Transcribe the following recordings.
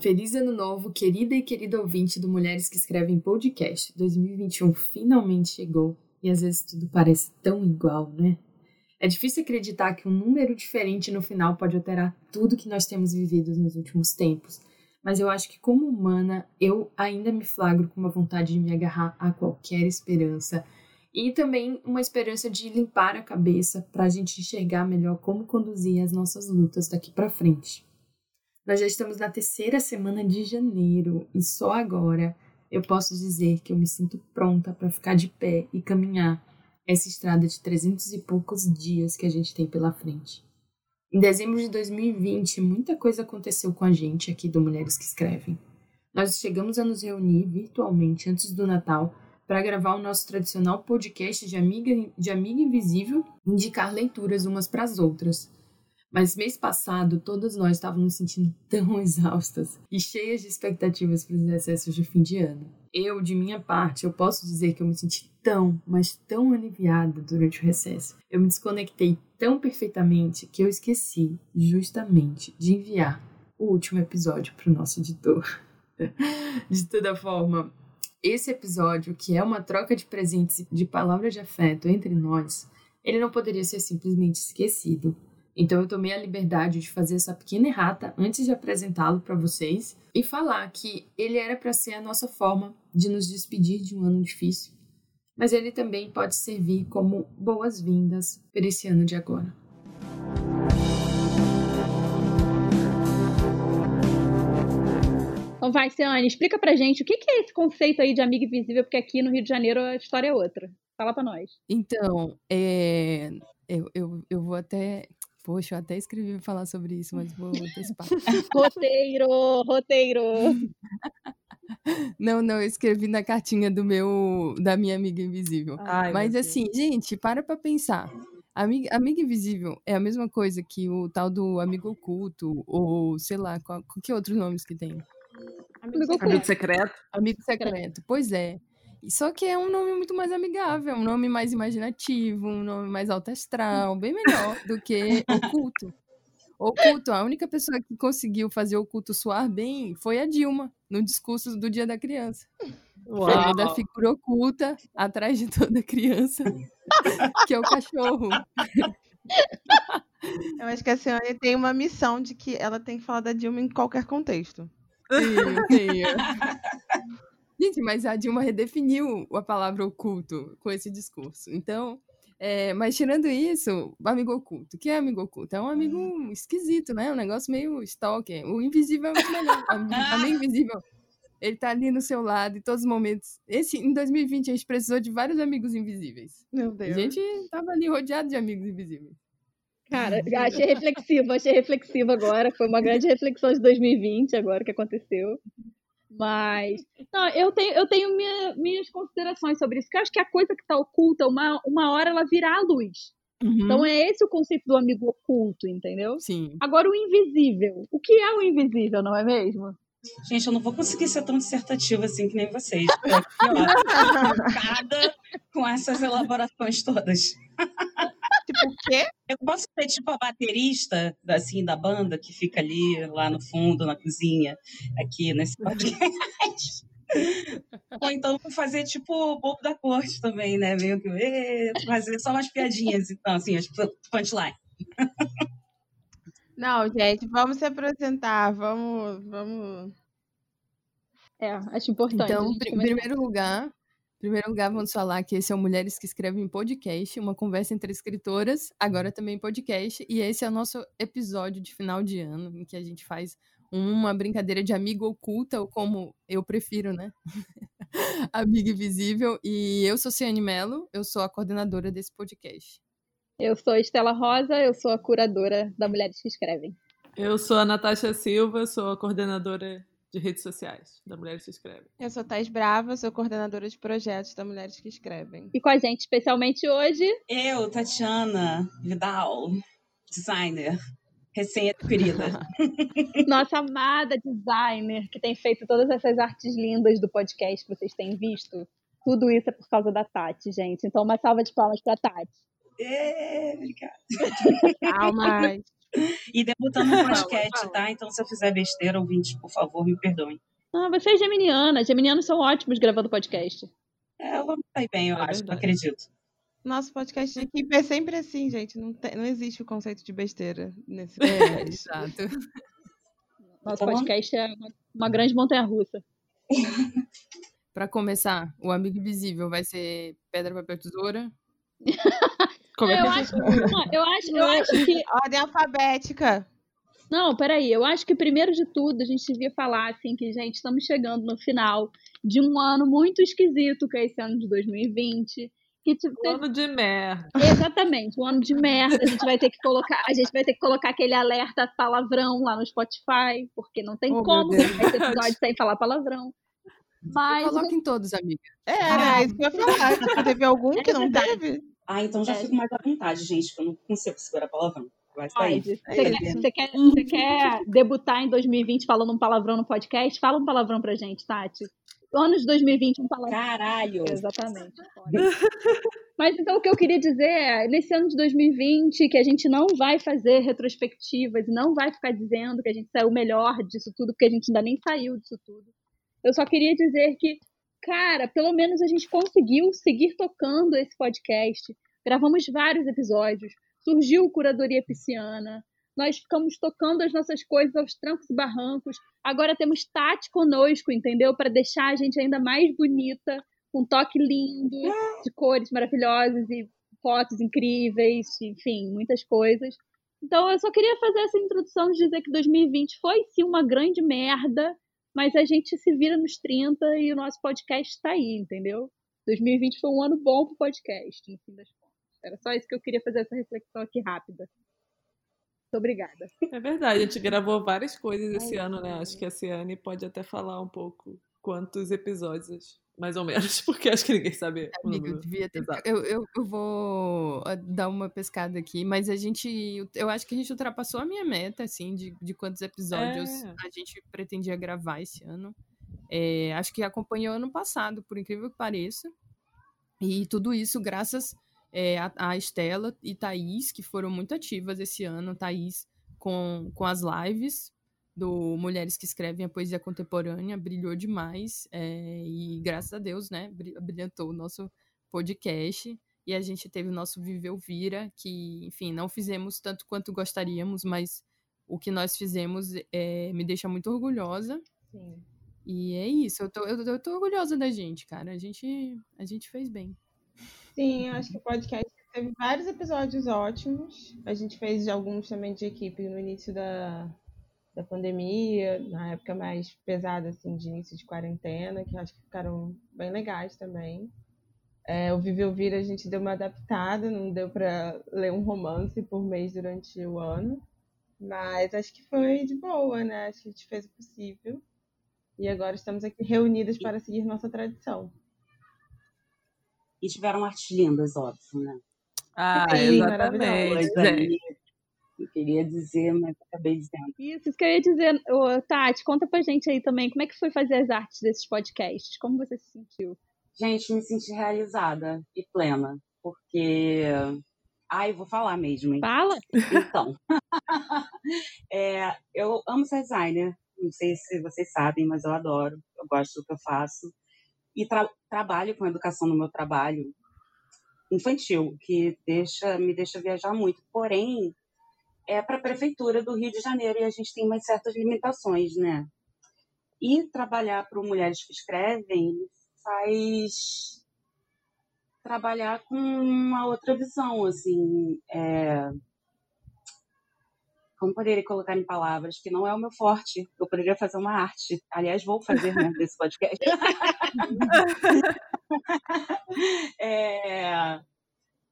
Feliz ano novo, querida e querido ouvinte do Mulheres que Escrevem Podcast. 2021 finalmente chegou e às vezes tudo parece tão igual, né? É difícil acreditar que um número diferente no final pode alterar tudo que nós temos vivido nos últimos tempos. Mas eu acho que, como humana, eu ainda me flagro com uma vontade de me agarrar a qualquer esperança. E também uma esperança de limpar a cabeça para a gente enxergar melhor como conduzir as nossas lutas daqui para frente. Nós já estamos na terceira semana de janeiro e só agora eu posso dizer que eu me sinto pronta para ficar de pé e caminhar essa estrada de 300 e poucos dias que a gente tem pela frente. Em dezembro de 2020, muita coisa aconteceu com a gente aqui do Mulheres que Escrevem. Nós chegamos a nos reunir virtualmente antes do Natal para gravar o nosso tradicional podcast de Amiga, de Amiga Invisível e indicar leituras umas para as outras. Mas mês passado, todas nós estávamos sentindo tão exaustas e cheias de expectativas para os excessos de fim de ano. Eu, de minha parte, eu posso dizer que eu me senti tão, mas tão aliviada durante o recesso. Eu me desconectei tão perfeitamente que eu esqueci, justamente, de enviar o último episódio para o nosso editor. de toda forma, esse episódio, que é uma troca de presentes de palavras de afeto entre nós, ele não poderia ser simplesmente esquecido. Então eu tomei a liberdade de fazer essa pequena errata antes de apresentá-lo para vocês e falar que ele era para ser a nossa forma de nos despedir de um ano difícil, mas ele também pode servir como boas-vindas para esse ano de agora. Então vai, Ciane, explica pra gente o que é esse conceito aí de amiga invisível, porque aqui no Rio de Janeiro a história é outra. Fala pra nós. Então, é, eu, eu, eu vou até Poxa, eu até escrevi pra falar sobre isso, mas vou antecipar. roteiro, roteiro. Não, não, eu escrevi na cartinha do meu, da minha amiga invisível. Ai, mas assim, gente, para pra pensar. Amiga, amiga invisível é a mesma coisa que o tal do amigo oculto, ou sei lá, qual, qual que outros nomes que tem? Amigo, amigo secreto. Amigo secreto, pois é. Só que é um nome muito mais amigável, um nome mais imaginativo, um nome mais alto astral, bem melhor do que oculto. Oculto, a única pessoa que conseguiu fazer o culto soar bem foi a Dilma, no discurso do Dia da Criança. Falando da figura oculta atrás de toda criança, que é o cachorro. Eu acho que a senhora tem uma missão de que ela tem que falar da Dilma em qualquer contexto. Sim, tenho. Gente, mas a Dilma redefiniu a palavra oculto com esse discurso. Então, é, mas tirando isso, amigo oculto. O que é amigo oculto? É um amigo hum. esquisito, né? Um negócio meio stalker. O invisível é muito melhor. amigo invisível. Ele tá ali no seu lado em todos os momentos. Esse, em 2020, a gente precisou de vários amigos invisíveis. Meu Deus. A gente tava ali rodeado de amigos invisíveis. Cara, achei reflexivo, achei reflexivo agora. Foi uma grande reflexão de 2020 agora que aconteceu. Mas, não, eu tenho, eu tenho minha, minhas considerações sobre isso, porque eu acho que a coisa que está oculta, uma, uma hora ela virá à luz. Uhum. Então é esse o conceito do amigo oculto, entendeu? Sim. Agora o invisível. O que é o invisível, não é mesmo? Gente, eu não vou conseguir ser tão dissertativa assim que nem vocês. Cada com essas elaborações todas. Tipo o quê? Eu posso ser tipo a baterista assim, da banda que fica ali lá no fundo, na cozinha, aqui nesse podcast. Ou então fazer tipo o bobo da corte também, né? Meio que fazer só umas piadinhas, então, assim, as punchline. Não, gente, vamos se apresentar, vamos, vamos. É, acho importante. Então, em primeiro lugar, primeiro lugar, vamos falar que esse é o Mulheres que Escrevem Podcast, uma conversa entre escritoras, agora também podcast, e esse é o nosso episódio de final de ano, em que a gente faz uma brincadeira de amigo oculta, ou como eu prefiro, né? Amiga Invisível. E eu sou Ciane Mello, eu sou a coordenadora desse podcast. Eu sou Estela Rosa, eu sou a curadora da Mulheres que Escrevem. Eu sou a Natasha Silva, sou a coordenadora de redes sociais da Mulheres que Escrevem. Eu sou Thais Brava, sou coordenadora de projetos da Mulheres que Escrevem. E com a gente, especialmente hoje... Eu, Tatiana Vidal, designer, recém-adquirida. Nossa amada designer, que tem feito todas essas artes lindas do podcast que vocês têm visto. Tudo isso é por causa da Tati, gente. Então, uma salva de palmas para Tati. É, obrigada. Palmas. E debutando no podcast, tá? Então, se eu fizer besteira, ouvintes, por favor, me perdoem. Ah, você é geminiana. Geminianos são ótimos gravando podcast. É, eu vou sair bem, eu É acho, verdade. acredito. Nosso podcast de equipe é sempre assim, gente. Não, tem- não existe o conceito de besteira nesse É, podcast. exato. Nosso Falando- podcast é uma, uma grande montanha-russa. Pra começar, o amigo invisível vai ser pedra, papel, tesoura. Como é eu, acho, não, eu, acho, eu acho que. Ordem alfabética. Não, peraí. Eu acho que primeiro de tudo a gente devia falar assim que, gente, estamos chegando no final de um ano muito esquisito, que é esse ano de 2020. Que tipo, Um ano de merda. Exatamente, um ano de merda. A gente vai ter que colocar, a gente vai ter que colocar aquele alerta palavrão lá no Spotify, porque não tem Oh, como esse episódio sem falar palavrão. Mas Coloca em todos, amiga. É, né? Isso que eu ia falar. Teve algum É que não verdade. teve? Ah, então já É. fico mais à vontade, gente, porque eu não consigo segurar palavrão. Vai sair. pode. É Você quer, você, quer, debutar em 2020 falando um palavrão no podcast? Fala um palavrão pra gente, Tati. Ano de 2020, um palavrão. Caralho! Exatamente. pode. Mas então o que eu queria dizer é, nesse ano de 2020, que a gente não vai fazer retrospectivas, não vai ficar dizendo que a gente saiu melhor disso tudo, porque a gente ainda nem saiu disso tudo. Eu só queria dizer que, cara, pelo menos a gente conseguiu seguir tocando esse podcast. Gravamos vários episódios, surgiu o Curadoria Pisciana, nós ficamos tocando as nossas coisas aos trancos e barrancos. Agora temos Tati conosco, entendeu? Para deixar a gente ainda mais bonita, com um toque lindo, de cores maravilhosas e fotos incríveis, enfim, muitas coisas. Então eu só queria fazer essa introdução de dizer que 2020 foi sim uma grande merda, mas a gente se vira nos 30 e o nosso podcast está aí, entendeu? 2020 foi um ano bom pro podcast, no fim das contas. Era só isso que eu queria fazer essa reflexão aqui rápida. Muito obrigada. É verdade, a gente gravou várias coisas esse ano, né? Acho que a Ciane pode até falar um pouco quantos episódios, mais ou menos, porque acho que ninguém sabe o Amiga, eu número. devia ter. Eu, eu, eu vou ah, dar uma pescada aqui, mas a gente. Eu acho que a gente ultrapassou a minha meta, assim, de, de quantos episódios É. a gente pretendia gravar esse ano. É, acho que acompanhou ano passado, por incrível que pareça. E tudo isso graças é, a, a Estela e Thaís, que foram muito ativas esse ano. Thaís com, com as lives do Mulheres que Escrevem a Poesia Contemporânea, brilhou demais. é, e graças a Deus, né, bri- brilhantou o nosso podcast. E a gente teve o nosso Viveu Vira, que, enfim, não fizemos tanto quanto gostaríamos, mas o que nós fizemos é, me deixa muito orgulhosa. Sim. E é isso, eu tô, eu, eu tô orgulhosa da gente, cara. A gente, a gente fez bem. Sim, eu acho que o podcast teve vários episódios ótimos. A gente fez alguns também de equipe no início da, da pandemia, na época mais pesada, assim, de início de quarentena, que eu acho que ficaram bem legais também. É, o Vive Ouvir a gente deu uma adaptada, não deu para ler um romance por mês durante o ano. Mas acho que foi de boa, né? Acho que a gente fez o possível. E agora estamos aqui reunidas para seguir nossa tradição. E tiveram artes lindas, óbvio, né? Ah, Sim, exatamente, gente. Queria dizer, mas acabei dizendo. Isso, isso que eu ia dizer. Ô, Tati, conta pra gente aí também, como é que foi fazer as artes desses podcasts? Como você se sentiu? Gente, me senti realizada e plena, porque. Ai, vou falar mesmo, hein? Fala? Então, é, eu amo ser designer. Não sei se vocês sabem, mas eu adoro. Eu gosto do que eu faço. E tra- trabalho com educação no meu trabalho infantil, que deixa, me deixa viajar muito. Porém, é para a prefeitura do Rio de Janeiro e a gente tem umas certas limitações, né? E trabalhar para mulheres que escrevem faz trabalhar com uma outra visão, assim, é, como poderia colocar em palavras, que não é o meu forte. Eu poderia fazer uma arte. Aliás, vou fazer né, desse podcast. É,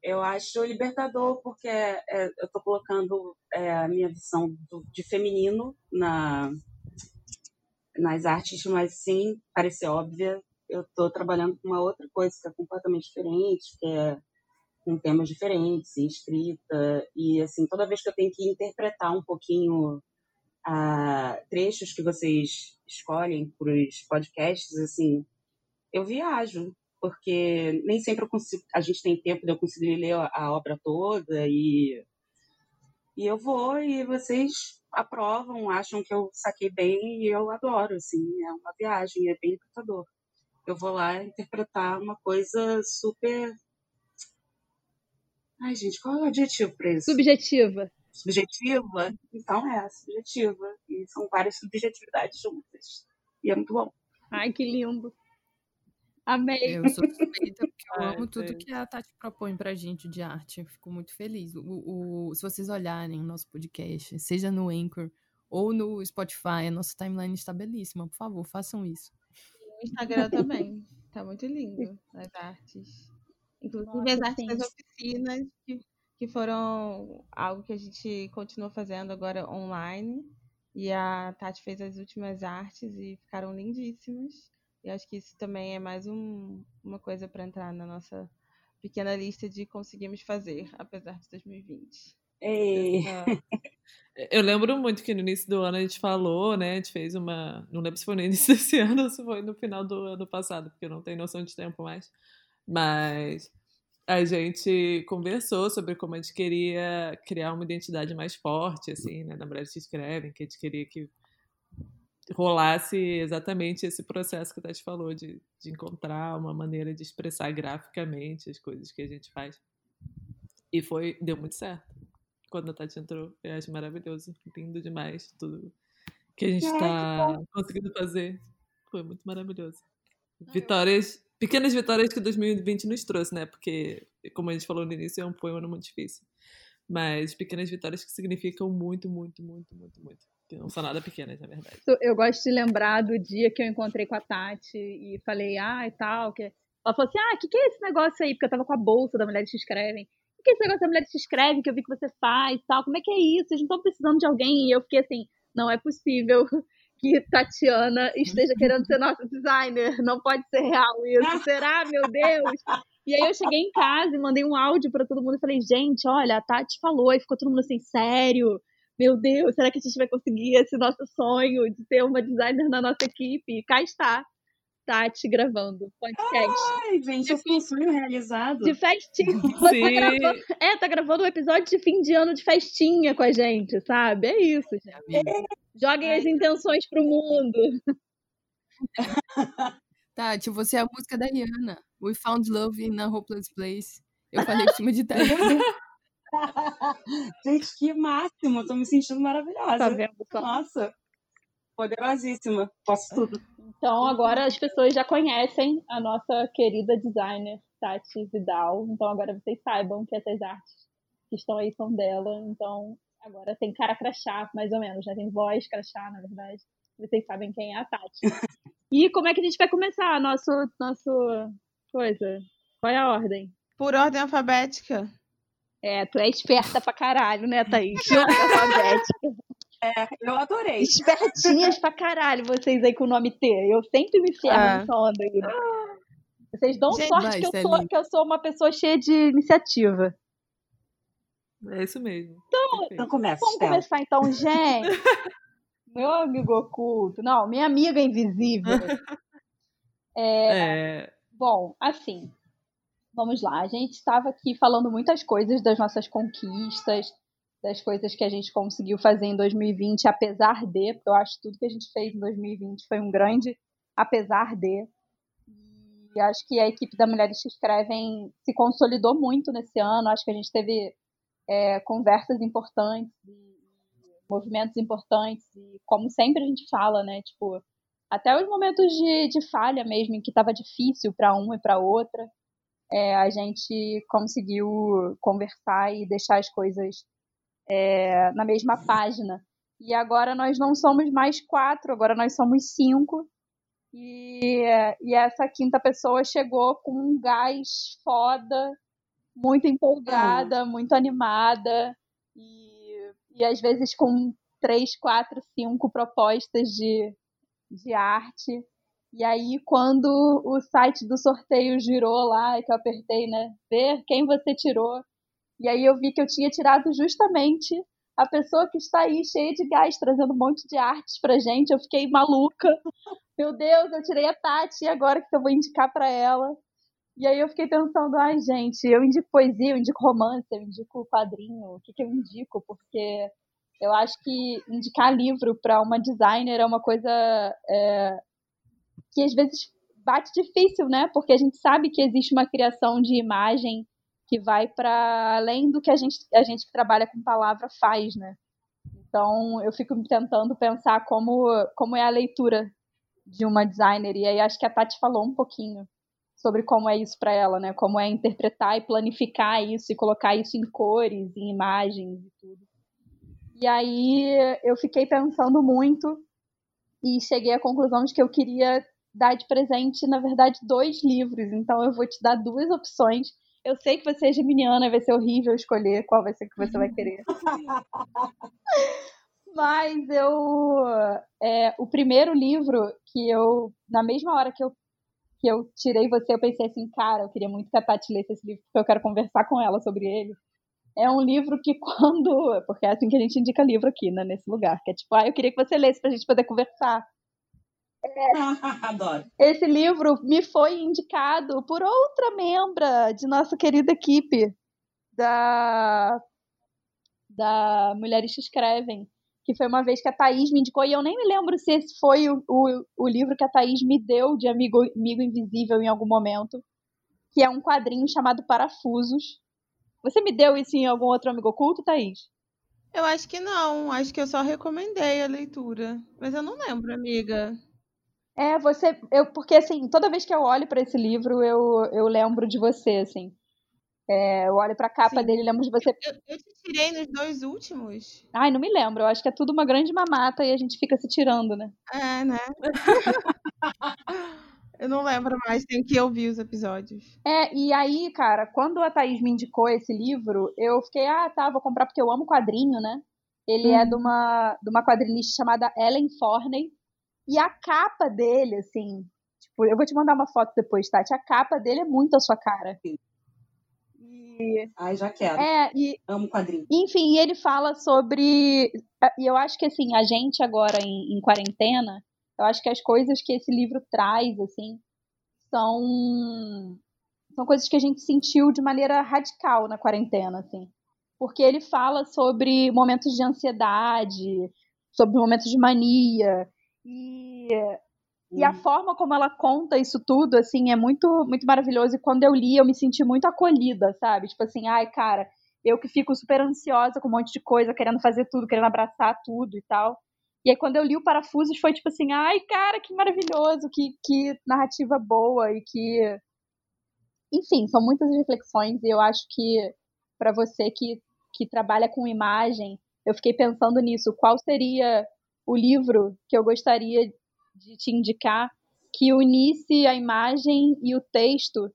eu acho libertador, porque é, eu estou colocando é, a minha visão do- de feminino na, nas artes, mas sem parecer óbvia. Eu estou trabalhando com uma outra coisa que é completamente diferente, que é com temas diferentes, em escrita, e assim, toda vez que eu tenho que interpretar um pouquinho ah, trechos que vocês escolhem para os podcasts, assim, eu viajo, porque nem sempre eu consigo, a gente tem tempo de eu conseguir ler a, a obra toda e E eu vou e vocês aprovam, acham que eu saquei bem e eu adoro, assim, é uma viagem, é bem encantador. Eu vou lá interpretar uma coisa super. Ai, gente, qual é o adjetivo para isso? Subjetiva. Subjetiva? Então é, subjetiva. E são várias subjetividades juntas. E é muito bom. Ai, que lindo. Amei. Eu sou suspeita porque eu Ai, amo tudo que a Tati propõe pra gente de arte. Eu fico muito feliz. O, o- se vocês olharem o nosso podcast, seja no Anchor ou no Spotify, a nossa timeline está belíssima. Por favor, façam isso. O Instagram também. Tá muito lindo as artes. Inclusive Nossa, as artes das oficinas, que, que foram algo que a gente continua fazendo agora online. E a Tati fez as últimas artes e ficaram lindíssimas. E acho que isso também é mais um- uma coisa para entrar na nossa pequena lista de conseguimos fazer, apesar de 2020. Ei, Eu lembro muito que no início do ano a gente falou, né? A gente fez uma. Não lembro se foi no início desse ano ou se foi no final do ano passado, porque eu não tenho noção de tempo mais. Mas a gente conversou sobre como a gente queria criar uma identidade mais forte, assim, né? Na Mulheres que Escrevem, que a gente queria que rolasse exatamente esse processo que a Tati falou, de, de encontrar uma maneira de expressar graficamente as coisas que a gente faz. E foi, deu muito certo. Quando a Tati entrou, eu acho maravilhoso, lindo demais tudo que a gente está conseguindo fazer. Foi muito maravilhoso. Vitórias, pequenas vitórias que 2020 nos trouxe, né? Porque, como a gente falou no início, é um- foi um ano muito difícil. Mas pequenas vitórias que significam muito, muito, muito, muito, muito. Não são nada pequenas, na verdade. Eu- gosto de lembrar do dia que eu encontrei com a Tati e falei, ah, e tal. Que... Ela falou assim: ah, o que, que é esse negócio aí? Porque eu tava com a bolsa da Mulheres que Escrevem. O que é esse negócio da Mulheres que Escrevem que eu vi que você faz tal? Como é que é isso? Vocês não estão precisando de alguém? E eu fiquei assim: não é possível que Tatiana esteja querendo ser nossa designer. Não pode ser real isso. Será, meu Deus? E aí eu cheguei em casa e mandei um áudio pra todo mundo e falei: gente, olha, a Tati falou. E ficou todo mundo assim: sério? Meu Deus, será que a gente vai conseguir esse nosso sonho de ter uma designer na nossa equipe? E cá está, Tati gravando podcast. ai, gente, eu fui um sonho realizado. De festinha. Tá Sim, gravando, é, tá gravando um episódio de fim de ano de festinha com a gente, sabe? É isso, gente. Joguem as intenções pro mundo. Tati, você é a música da Rihanna. We found love in a hopeless place. Eu falei em cima de Tati. gente, que máximo, tô me sentindo maravilhosa. Tá vendo só? Nossa, poderosíssima, posso tudo. Então agora as pessoas já conhecem a nossa querida designer Tati Vidal. Então agora vocês saibam que essas artes que estão aí são dela. Então agora tem cara crachá, mais ou menos, né? Tem voz crachá, na verdade. Vocês sabem quem é a Tati. E como é que a gente vai começar nosso nosso coisa? Qual é a ordem? Por ordem alfabética. É, tu é esperta pra caralho, né, Thaís? Alfabética. Eu adorei. Espertinhas pra caralho, vocês aí com o nome T. Eu sempre me ferro Ah. nessa onda aí. né? Vocês dão Gente, sorte vai, que, eu Celine. sou, que eu sou uma pessoa cheia de iniciativa. é isso mesmo. Então Perfeito. começa, Vamos começar então, gente. Meu amigo oculto. Não, minha amiga invisível. É, Bom, assim, vamos lá. A gente estava aqui falando muitas coisas das nossas conquistas, das coisas que a gente conseguiu fazer em 2020, apesar de, porque eu acho que tudo que a gente fez em 2020 foi um grande apesar de. E acho que a equipe da Mulheres que Escrevem se consolidou muito nesse ano. Acho que a gente teve é, conversas importantes, movimentos importantes, e como sempre a gente fala, né? Tipo, até os momentos de, de falha mesmo, em que estava difícil para uma e para outra, é, a gente conseguiu conversar e deixar as coisas é, na mesma página. E agora nós não somos mais quatro, agora nós somos cinco. E, e essa quinta pessoa chegou com um gás foda, muito empolgada, muito animada, e, e às vezes com três, quatro, cinco propostas de, de arte. E aí, quando o site do sorteio girou lá, que eu apertei, né? Ver quem você tirou. E aí eu vi que eu tinha tirado justamente a pessoa que está aí cheia de gás, trazendo um monte de artes pra gente. Eu fiquei maluca. Meu Deus, eu tirei a Tati, e agora que eu vou indicar para ela? E aí eu fiquei pensando, ai, gente, eu indico poesia, eu indico romance, eu indico quadrinho, o que, que eu indico? Porque eu acho que indicar livro para uma designer é uma coisa é, que às vezes bate difícil, né? Porque a gente sabe que existe uma criação de imagem que vai para além do que a gente, a gente que trabalha com palavra faz, né? Então eu fico tentando pensar como, como é a leitura de uma designer. E aí acho que a Tati falou um pouquinho sobre como é isso para ela, né? Como é interpretar e planificar isso e colocar isso em cores, em imagens e tudo. E aí eu fiquei pensando muito e cheguei à conclusão de que eu queria dar de presente, na verdade, dois livros. Então eu vou te dar duas opções. Eu sei que você é geminiana, vai ser horrível escolher qual vai ser que você vai querer. Mas eu. É, o primeiro livro que eu. Na mesma hora que eu que eu tirei você, eu pensei assim, cara, eu queria muito que a Tati lesse esse livro, porque eu quero conversar com ela sobre ele. É um livro que quando. Porque é assim que a gente indica livro aqui, né, nesse lugar. Que é tipo, ah, eu queria que você lesse pra gente poder conversar. É, Adoro. Esse livro me foi indicado por outra membra de nossa querida equipe da, da Mulheres que Escrevem, que foi uma vez que a Thaís me indicou, e eu nem me lembro se esse foi o, o, o livro que a Thaís me deu de Amigo, Amigo Invisível em algum momento, que é um quadrinho chamado Parafusos. Você me deu isso em algum outro amigo oculto, Thaís? Eu acho que não, acho que eu só recomendei a leitura. Mas eu não lembro, amiga. É, você. Eu, porque assim, toda vez que eu olho para esse livro, eu, eu lembro de você, assim. É, eu olho pra capa Sim. dele e lembro de você. Eu, eu, te tirei nos dois últimos. Ai, não me lembro. Eu acho que é tudo uma grande mamata e a gente fica se tirando, né? É, né? eu não lembro mais, tenho que ouvir os episódios. É, e aí, cara, quando a Thaís me indicou esse livro, eu fiquei, ah, tá, vou comprar porque eu amo quadrinho, né? Ele hum. é de uhum. uma, de uma quadrinista chamada Ellen Forney. E a capa dele, assim, tipo, eu vou te mandar uma foto depois, Tati. A capa dele é muito a sua cara. Sim. Ai, já quero. É, e, Amo quadrinho. Enfim, ele fala sobre. E eu acho que, assim, a gente agora em, em quarentena, eu acho que as coisas que esse livro traz, assim, são. São coisas que a gente sentiu de maneira radical na quarentena, assim. Porque ele fala sobre momentos de ansiedade, sobre momentos de mania. E e a hum. forma como ela conta isso tudo, assim, é muito, muito maravilhoso. E quando eu li, eu me senti muito acolhida, sabe? Tipo assim, ai, cara, eu que fico super ansiosa com um monte de coisa, querendo fazer tudo, querendo abraçar tudo e tal. E aí, quando eu li o Parafusos, foi tipo assim, ai, cara, que maravilhoso, que, que narrativa boa e que. Enfim, são muitas reflexões e eu acho que para você que, que trabalha com imagem, eu fiquei pensando nisso. Qual seria o livro que eu gostaria de te indicar que unisse a imagem e o texto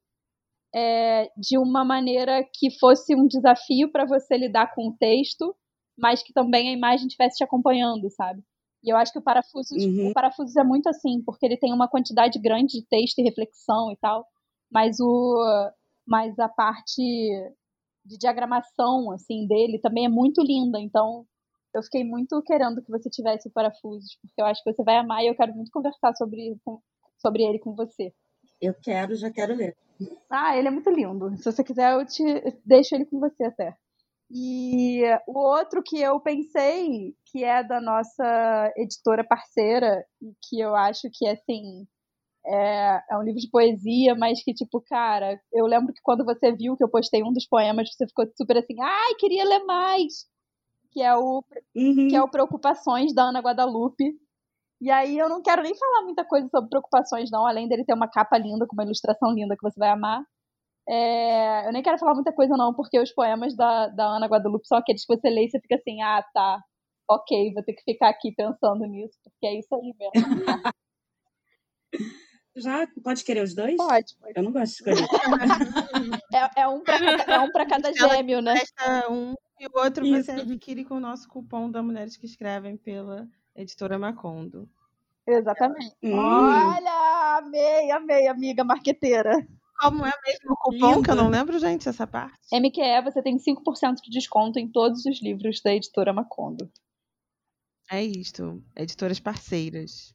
é, de uma maneira que fosse um desafio para você lidar com o texto, mas que também a imagem estivesse te acompanhando, sabe? E eu acho que o Parafusos, uhum. o Parafusos é muito assim, porque ele tem uma quantidade grande de texto e reflexão e tal, mas o mas a parte de diagramação assim dele também é muito linda, então eu fiquei muito querendo que você tivesse o Parafusos, porque eu acho que você vai amar e eu quero muito conversar sobre, sobre ele com você. Eu quero, já quero ler. Ah, ele é muito lindo. Se você quiser, eu te deixo ele com você até. E o outro que eu pensei, que é da nossa editora parceira, e que eu acho que, assim, é, é, um livro de poesia, mas que, tipo, cara, eu lembro que quando você viu que eu postei um dos poemas, você ficou super assim, ai, queria ler mais que é o uhum. que é o Preocupações da Ana Guadalupe. E aí eu não quero nem falar muita coisa sobre Preocupações, não, além dele ter uma capa linda, com uma ilustração linda que você vai amar. É, eu nem quero falar muita coisa, não, porque os poemas da, da Ana Guadalupe são aqueles que você lê e você fica assim, ah, tá, ok, vou ter que ficar aqui pensando nisso, porque é isso aí mesmo. Já pode querer os dois? Pode, pode. Eu não gosto de escolher. é, é, um para é um pra cada gêmeo, né? Um e o outro Isso. você adquire com o nosso cupom da Mulheres que Escrevem pela editora Macondo. Exatamente. Hum. Olha, amei, amei, amiga marqueteira. Como é mesmo o cupom, Lindo. que eu não lembro, gente, essa parte? MQE, você tem 5% de desconto em todos os livros da editora Macondo. É isto, editoras parceiras.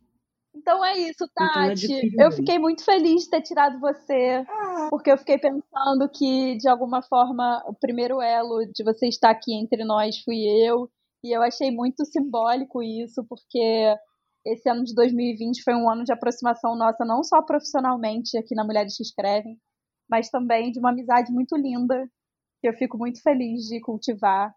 Então é isso, Tati. Então é eu fiquei muito feliz de ter tirado você, ah. porque eu fiquei pensando que, de alguma forma, o primeiro elo de você estar aqui entre nós fui eu. E eu achei muito simbólico isso, porque esse ano de 2020 foi um ano de aproximação nossa, não só profissionalmente aqui na Mulheres que Escrevem, mas também de uma amizade muito linda, que eu fico muito feliz de cultivar.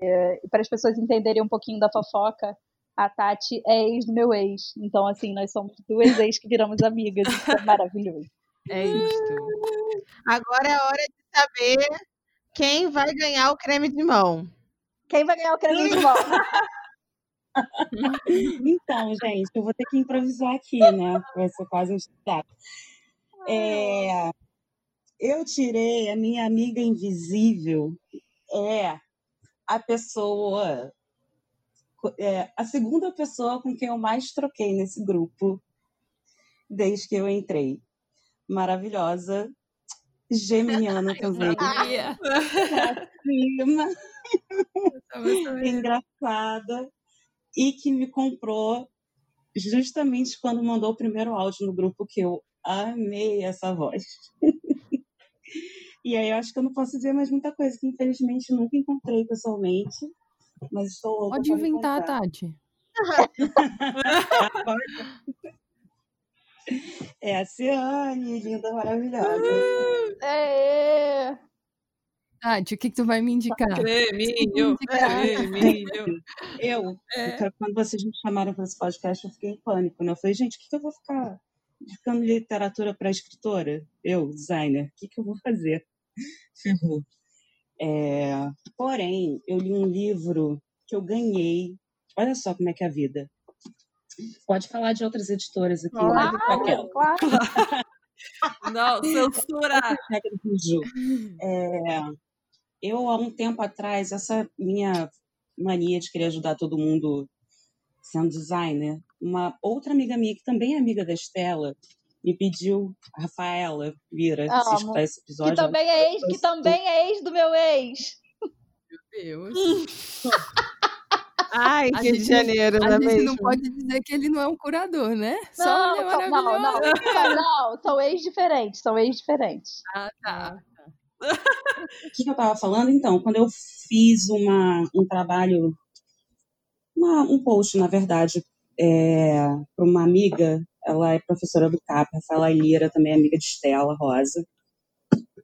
E, e para as pessoas entenderem um pouquinho da fofoca, a Tati é ex do meu ex. Então, assim, nós somos duas ex que viramos amigas. Isso é maravilhoso. É isso. Agora é hora de saber quem vai ganhar o creme de mão. Quem vai ganhar o creme de mão? então, gente, eu vou ter que improvisar aqui, né? Vai ser quase um estudado. É, eu tirei a minha amiga invisível, é a pessoa é, a segunda pessoa com quem eu mais troquei nesse grupo desde que eu entrei. Maravilhosa, geminiana também. Prima. Engraçada. E que me comprou justamente quando mandou o primeiro áudio no grupo, que eu amei essa voz. e aí eu acho que eu não posso dizer mais muita coisa, que infelizmente nunca encontrei pessoalmente. Mas estou Pode inventar, Tati. é a Ciane, linda, maravilhosa. É. Tati, o que, que tu vai me indicar? Creminho, creminho. Eu, é. quando vocês me chamaram para esse podcast, eu fiquei em pânico, né? Eu falei, gente, o que, que eu vou ficar indicando literatura para escritora? Eu, designer, o que, que eu vou fazer? Ferrou. É, porém, eu li um livro que eu ganhei. Olha só como é que é a vida. Pode falar de outras editoras aqui. Claro, né? claro. Não, censura! É, eu, há um tempo atrás, essa minha mania de querer ajudar todo mundo sendo designer, uma outra amiga minha, que também é amiga da Estela, me pediu, a Rafaela Vira, se escutar esse episódio. Que também é ex, que também é ex do meu ex. Meu Deus. Ai, a Rio de Janeiro, não, não é mesmo? A gente não pode dizer que ele não é um curador, né? Não, Só é não, não, não, são ex diferentes, são ex diferentes. Ah, tá. O que eu estava falando? Então, quando eu fiz uma, um trabalho, uma, um post, na verdade, é, para uma amiga ela é professora do CAP, Rafaela Lira, também é amiga de Estela Rosa.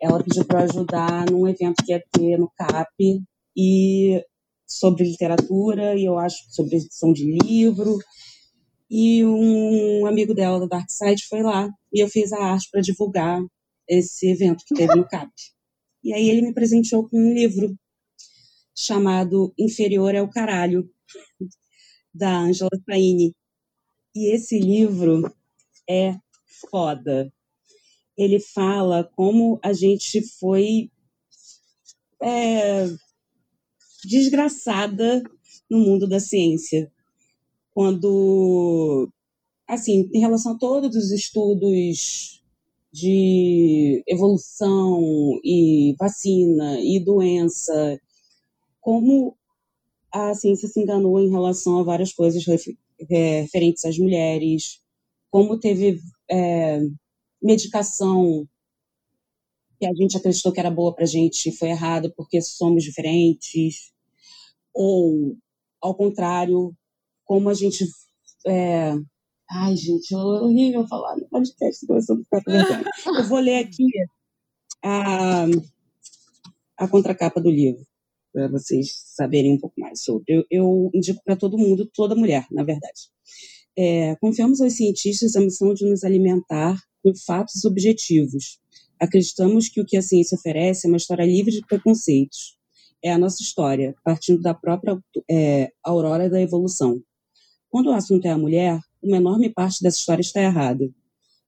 Ela pediu para ajudar num evento que ia ter no CAP e sobre literatura e eu acho sobre edição de livro. E um amigo dela da Dark Side foi lá e eu fiz a arte para divulgar esse evento que teve no CAP. E aí ele me presenteou com um livro chamado Inferior é o Caralho, da Angela Faini. E esse livro é foda. Ele fala como a gente foi é, desgraçada no mundo da ciência. Quando, assim, em relação a todos os estudos de evolução e vacina e doença, como a ciência se enganou em relação a várias coisas é, referentes às mulheres, como teve é, medicação que a gente acreditou que era boa para a gente foi errado porque somos diferentes, ou ao contrário, como a gente. É... Ai, gente, é horrível falar no podcast, eu vou ler aqui a, a contracapa do livro para vocês saberem um pouco mais sobre. Eu, eu indico para todo mundo, toda mulher, na verdade. É, confiamos aos cientistas a missão de nos alimentar com fatos objetivos. Acreditamos que o que a ciência oferece é uma história livre de preconceitos. É a nossa história, partindo da própria é, aurora da evolução. Quando o assunto é a mulher, uma enorme parte dessa história está errada.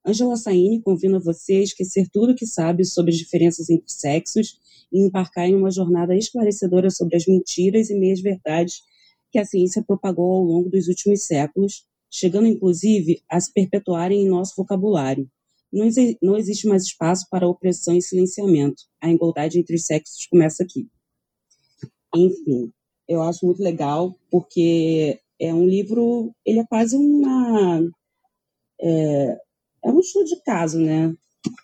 Angela Saini convida você a esquecer tudo o que sabe sobre as diferenças entre sexos e embarcar em uma jornada esclarecedora sobre as mentiras e meias-verdades que a ciência propagou ao longo dos últimos séculos, chegando inclusive a se perpetuarem em nosso vocabulário. Não, não existe mais espaço para opressão e silenciamento. A igualdade entre os sexos começa aqui. Enfim, eu acho muito legal, porque É um livro, ele é quase uma. É, é um estudo de caso, né?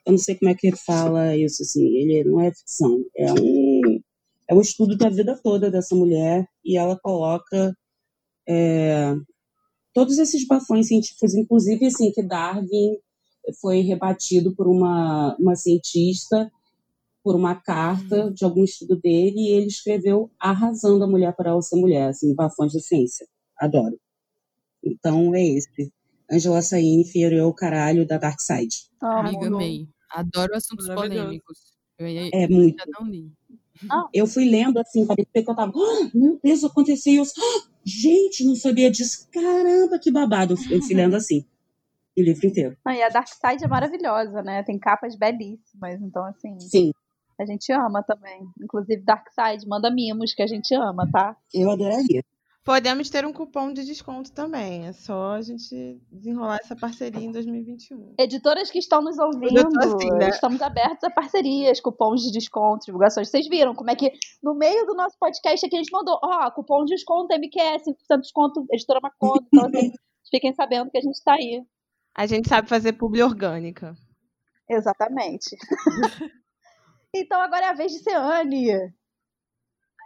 Eu não sei como é que ele fala isso, assim, ele não é ficção, é um, é um estudo da vida toda dessa mulher e ela coloca é, todos esses bafões científicos, inclusive, assim, que Darwin foi rebatido por uma, uma cientista por uma carta de algum estudo dele e ele escreveu a razão da mulher para ela ser mulher, assim, bafões da ciência. Adoro. Então é esse. Angela Fear o Caralho, da Dark Side. Ah, Amiga, amei. Adoro assuntos polêmicos. Eu, eu, é muito. não li. Ah. Eu fui lendo assim, parecia que eu tava, oh, meu Deus, aconteceu isso. Oh, gente, não sabia disso. Caramba, que babado. Eu fui lendo assim o livro inteiro. Ah, e a Dark Side é maravilhosa, né? Tem capas belíssimas, então assim. Sim. A gente ama também. Inclusive, Dark Side, manda mimos que a gente ama, tá? Eu adoraria. Podemos ter um cupom de desconto também. É só a gente desenrolar essa parceria em 2021. Editoras que estão nos ouvindo, assim, né? estamos abertos a parcerias, cupons de desconto, divulgações. Vocês viram como é que no meio do nosso podcast aqui a gente mandou, ó, oh, cupom de desconto MQS, 5% de desconto, editora Macondo. Então, assim, fiquem sabendo que a gente está aí. A gente sabe fazer publi orgânica. Exatamente. então agora é a vez de ser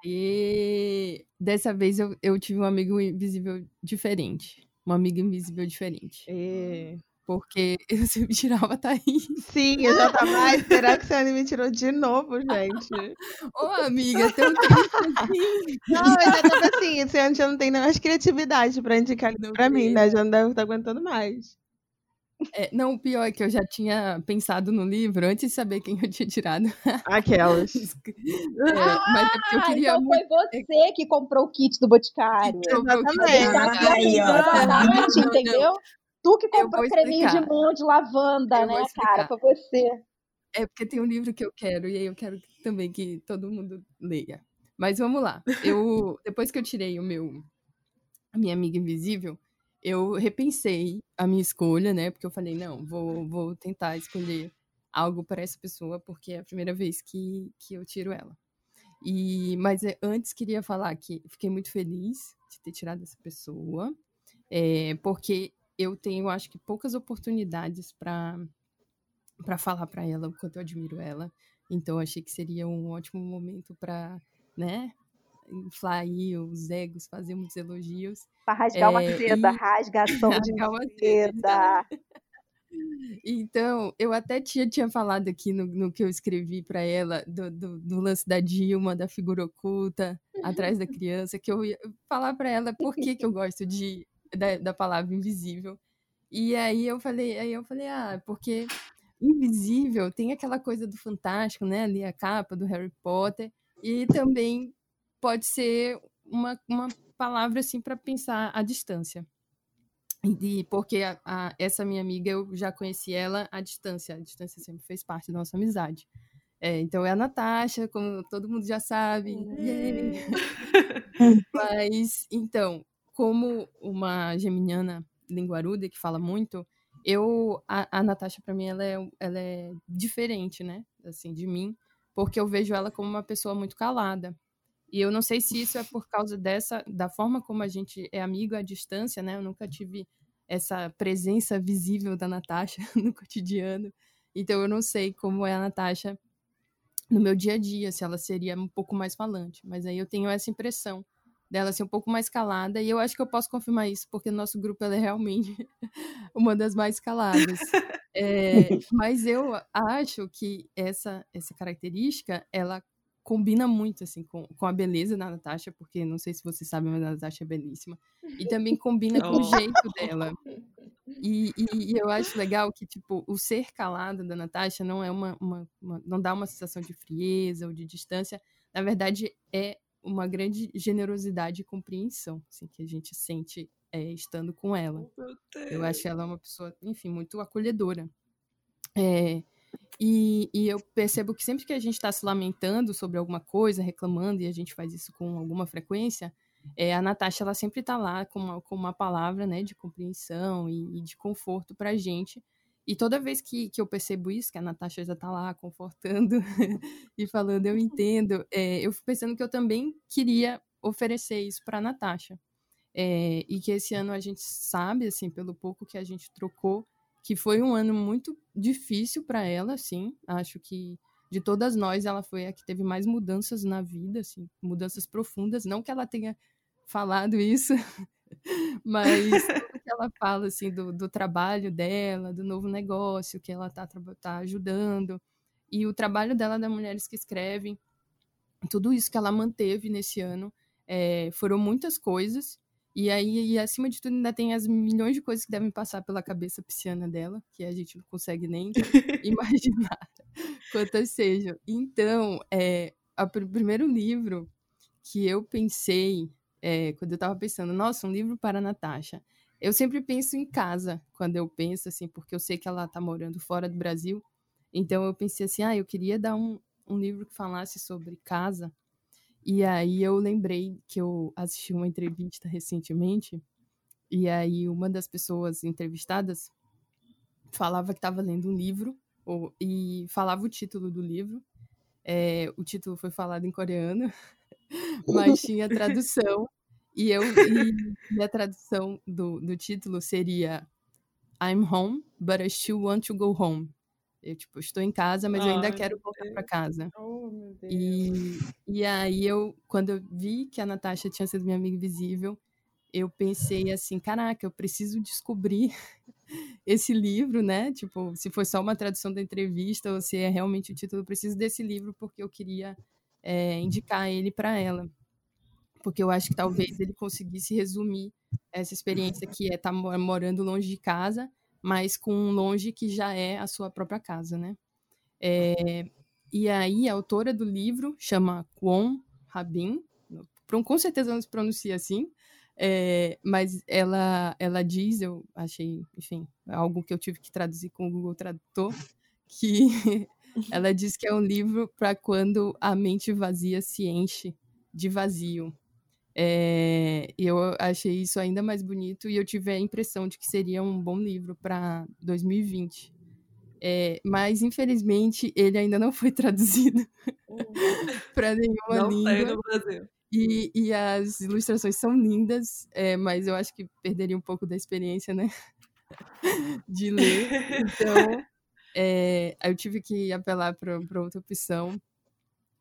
E dessa vez eu, eu tive um amigo invisível diferente. Uma amiga invisível diferente. E... Porque eu sempre tirava a Thaís. Sim, exatamente. Será que você me tirou de novo, gente? Ô, amiga, tão triste assim. Não, mas é tipo assim, você já não tem mais criatividade pra indicar não pra mim, né? Já não deve estar aguentando mais. É, não, o pior é que eu já tinha pensado no livro antes de saber quem eu tinha tirado. Aquelas. é, mas é porque eu queria então muito... foi você que comprou o kit do Boticário. Exatamente. Aí, ó. entendeu? Tu que comprou creminho de mão de lavanda, eu né, cara? Foi você. É porque tem um livro que eu quero e aí eu quero também que todo mundo leia. Mas vamos lá. Eu depois que eu tirei o meu a minha amiga invisível, eu repensei a minha escolha, né? Porque eu falei, não, vou, vou tentar escolher algo para essa pessoa, porque é a primeira vez que, que eu tiro ela. E, mas é, antes queria falar que fiquei muito feliz de ter tirado essa pessoa, é, porque eu tenho, acho que, poucas oportunidades para para falar para ela o quanto eu admiro ela. Então achei que seria um ótimo momento para, né, inflar aí os egos, fazer muitos elogios. Para rasgar é, uma seda, e... rasgação de uma seda. Então, eu até tinha, tinha falado aqui no, no que eu escrevi para ela, do, do, do, lance da Dilma, da figura oculta, atrás da criança, que eu ia falar para ela por que, que eu gosto de, da, da palavra invisível. E aí eu falei, aí eu falei, ah, porque invisível tem aquela coisa do fantástico, né? Ali a capa do Harry Potter, e também pode ser uma, uma palavra assim para pensar à distância. E porque a, a, essa minha amiga eu já conheci ela à distância, a distância sempre fez parte da nossa amizade. É, então é a Natasha, como todo mundo já sabe. Mas então, como uma geminiana linguaruda que fala muito, eu a, a Natasha para mim ela é, ela é diferente, né? Assim, de mim, porque eu vejo ela como uma pessoa muito calada. E eu não sei se isso é por causa dessa, da forma como a gente é amigo à distância, né? Eu nunca tive essa presença visível da Natasha no cotidiano. Então eu não sei como é a Natasha no meu dia a dia, se ela seria um pouco mais falante. Mas aí eu tenho essa impressão dela ser um pouco mais calada, e eu acho que eu posso confirmar isso, porque no nosso grupo ela é realmente uma das mais caladas. É, mas eu acho que essa, essa característica, ela combina muito, assim, com, com a beleza da Natasha, porque não sei se vocês sabem, mas a Natasha é belíssima. E também combina com o jeito dela. E, e, e, eu acho legal que, tipo, o ser calado da Natasha não é uma, uma, uma, não dá uma sensação de frieza ou de distância. Na verdade, é uma grande generosidade e compreensão, assim, que a gente sente é, estando com ela. Eu acho ela uma pessoa, enfim, muito acolhedora. É, e, e, eu percebo que sempre que a gente está se lamentando sobre alguma coisa, reclamando, e a gente faz isso com alguma frequência, é, a Natasha ela sempre está lá com uma, com uma palavra né, de compreensão e, e de conforto para a gente. E toda vez que, que eu percebo isso, que a Natasha já está lá confortando e falando, eu entendo, é, eu fico pensando que eu também queria oferecer isso para a Natasha. É, e que esse ano a gente sabe, assim, pelo pouco que a gente trocou, que foi um ano muito difícil para ela, assim. Acho que de todas nós ela foi a que teve mais mudanças na vida, assim, mudanças profundas. Não que ela tenha falado isso, mas ela fala assim do, do trabalho dela, do novo negócio que ela tá, tá ajudando e o trabalho dela da Mulheres que Escrevem, tudo isso que ela manteve nesse ano, é, foram muitas coisas e aí, e acima de tudo, ainda tem as milhões de coisas que devem passar pela cabeça pisciana dela, que a gente não consegue nem imaginar quantas sejam. Então, é, o primeiro livro que eu pensei, é, quando eu estava pensando, nossa, um livro para a Natasha. Eu sempre penso em casa, quando eu penso assim, porque eu sei que ela está morando fora do Brasil. Então, eu pensei assim, ah, eu queria dar um, um livro que falasse sobre casa, e aí eu lembrei que eu assisti uma entrevista recentemente, e aí uma das pessoas entrevistadas falava que estava lendo um livro, ou, e falava o título do livro. É, o título foi falado em coreano, mas tinha tradução. E, eu, e, a tradução do, do título seria I'm home, but I still want to go home. Eu, tipo, estou em casa, mas eu ainda quero voltar para casa. Oh. E, e aí eu, quando eu vi que a Natasha tinha sido minha amiga invisível, eu pensei assim, caraca, eu preciso descobrir esse livro, né? Tipo, se foi só uma tradução da entrevista ou se é realmente o título, eu preciso desse livro porque eu queria é, indicar ele para ela. Porque eu acho que talvez ele conseguisse resumir essa experiência que é estar tá morando longe de casa mas com um longe que já é a sua própria casa, né? É, e aí, a autora do livro chama Kwon Rabin, com certeza não se pronuncia assim, é, mas ela, ela diz, eu achei, enfim, algo que eu tive que traduzir com o Google Tradutor, que ela diz que é um livro para quando a mente vazia se enche de vazio. É, eu achei isso ainda mais bonito e eu tive a impressão de que seria um bom livro para 2020. É, mas, infelizmente, ele ainda não foi traduzido uhum. para nenhuma não língua. Não no Brasil. E, e, as ilustrações são lindas, é, mas eu acho que perderia um pouco da experiência, né? De ler. Então, é, eu tive que apelar para outra opção.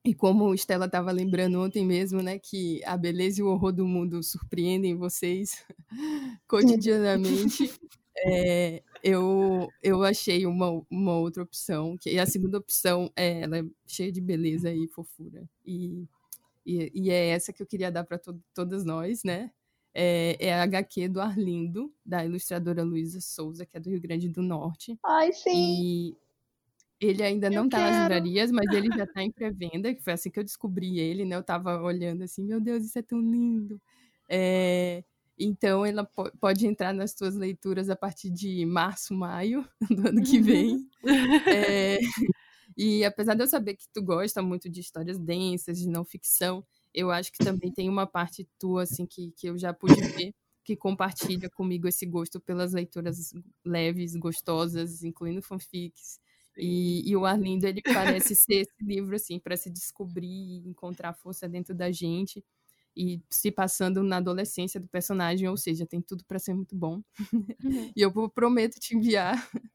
E como Estela estava lembrando ontem mesmo, né, que a beleza e o horror do mundo surpreendem vocês cotidianamente, é, eu, eu achei uma, uma outra opção, que a segunda opção é, ela é cheia de beleza e fofura. E, e, e é essa que eu queria dar para to todas nós, né? É, é, a HQ do Arlindo, da ilustradora Luísa Souza, que é do Rio Grande do Norte. Ai, sim! E ele ainda não está nas livrarias, mas ele já está em pré-venda, que foi assim que eu descobri ele, né? Eu estava olhando assim, meu Deus, isso é tão lindo. É, então, ela pode entrar nas tuas leituras a partir de março, maio do ano que vem. é, e apesar de eu saber que tu gosta muito de histórias densas, de não ficção, eu acho que também tem uma parte tua, assim, que, que eu já pude ver, que compartilha comigo esse gosto pelas leituras leves, gostosas, incluindo fanfics. E, e, o Arlindo, ele parece ser esse livro, assim, para se descobrir e encontrar força dentro da gente e se passando na adolescência do personagem, ou seja, tem tudo para ser muito bom. Uhum. e eu prometo te enviar.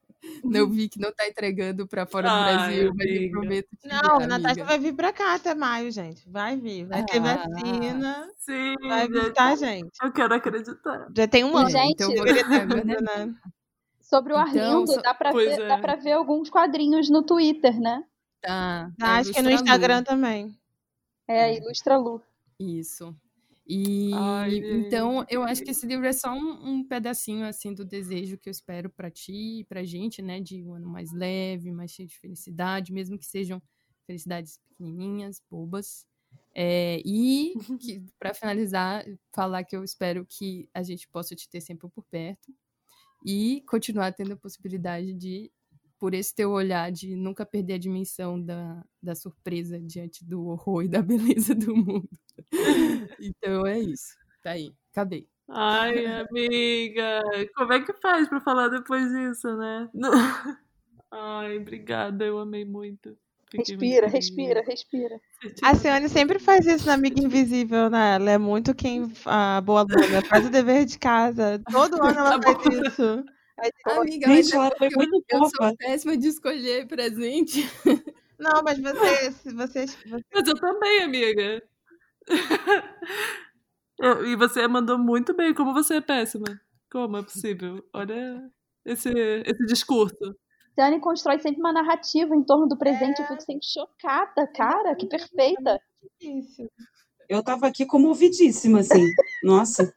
Eu vi que não tá entregando para fora do Brasil, mas eu prometo te enviar. Não, a Natasha vai vir para cá até maio, gente. Vai vir. Vai ah, ter vacina. Sim. Vai visitar a gente. Eu quero acreditar. Já tem um ano. Gente, então eu vou... né? Sobre o então, Arlindo, dá, pra ver, é. dá pra ver alguns quadrinhos no Twitter, né? Tá. tá acho que é no Instagram Lu. também. É, Ilustra Lu. Isso. E Ai, então eu acho que esse livro é só um, um, pedacinho assim do desejo que eu espero para ti e pra gente, né, de um ano mais leve, mais cheio de felicidade, mesmo que sejam felicidades pequenininhas, bobas. É, e para finalizar, falar que eu espero que a gente possa te ter sempre por perto e continuar tendo a possibilidade de, por esse teu olhar, de nunca perder a dimensão da, da surpresa diante do horror e da beleza do mundo. então é isso. Tá aí, acabei. Ai, amiga, como é que faz para falar depois disso, né? Ai, obrigada, eu amei muito. Respira, respira, respira. A Ciane sempre faz isso na Amiga Invisível, né? Ela é muito quem. A boa aluna. Faz o dever de casa. Todo ano ela faz isso. Aí, Amiga, Gente, ela foi eu, muito eu fofa. sou péssima de escolher presente. Não, mas você, você, você- Mas eu também, amiga. Eu- E você mandou muito bem. Como você é péssima? Como é possível? Olha esse, esse discurso. Tiane constrói sempre uma narrativa em torno do presente. Eu fico sempre chocada, cara. Que perfeita. difícil. Eu tava aqui comovidíssima, assim. Nossa.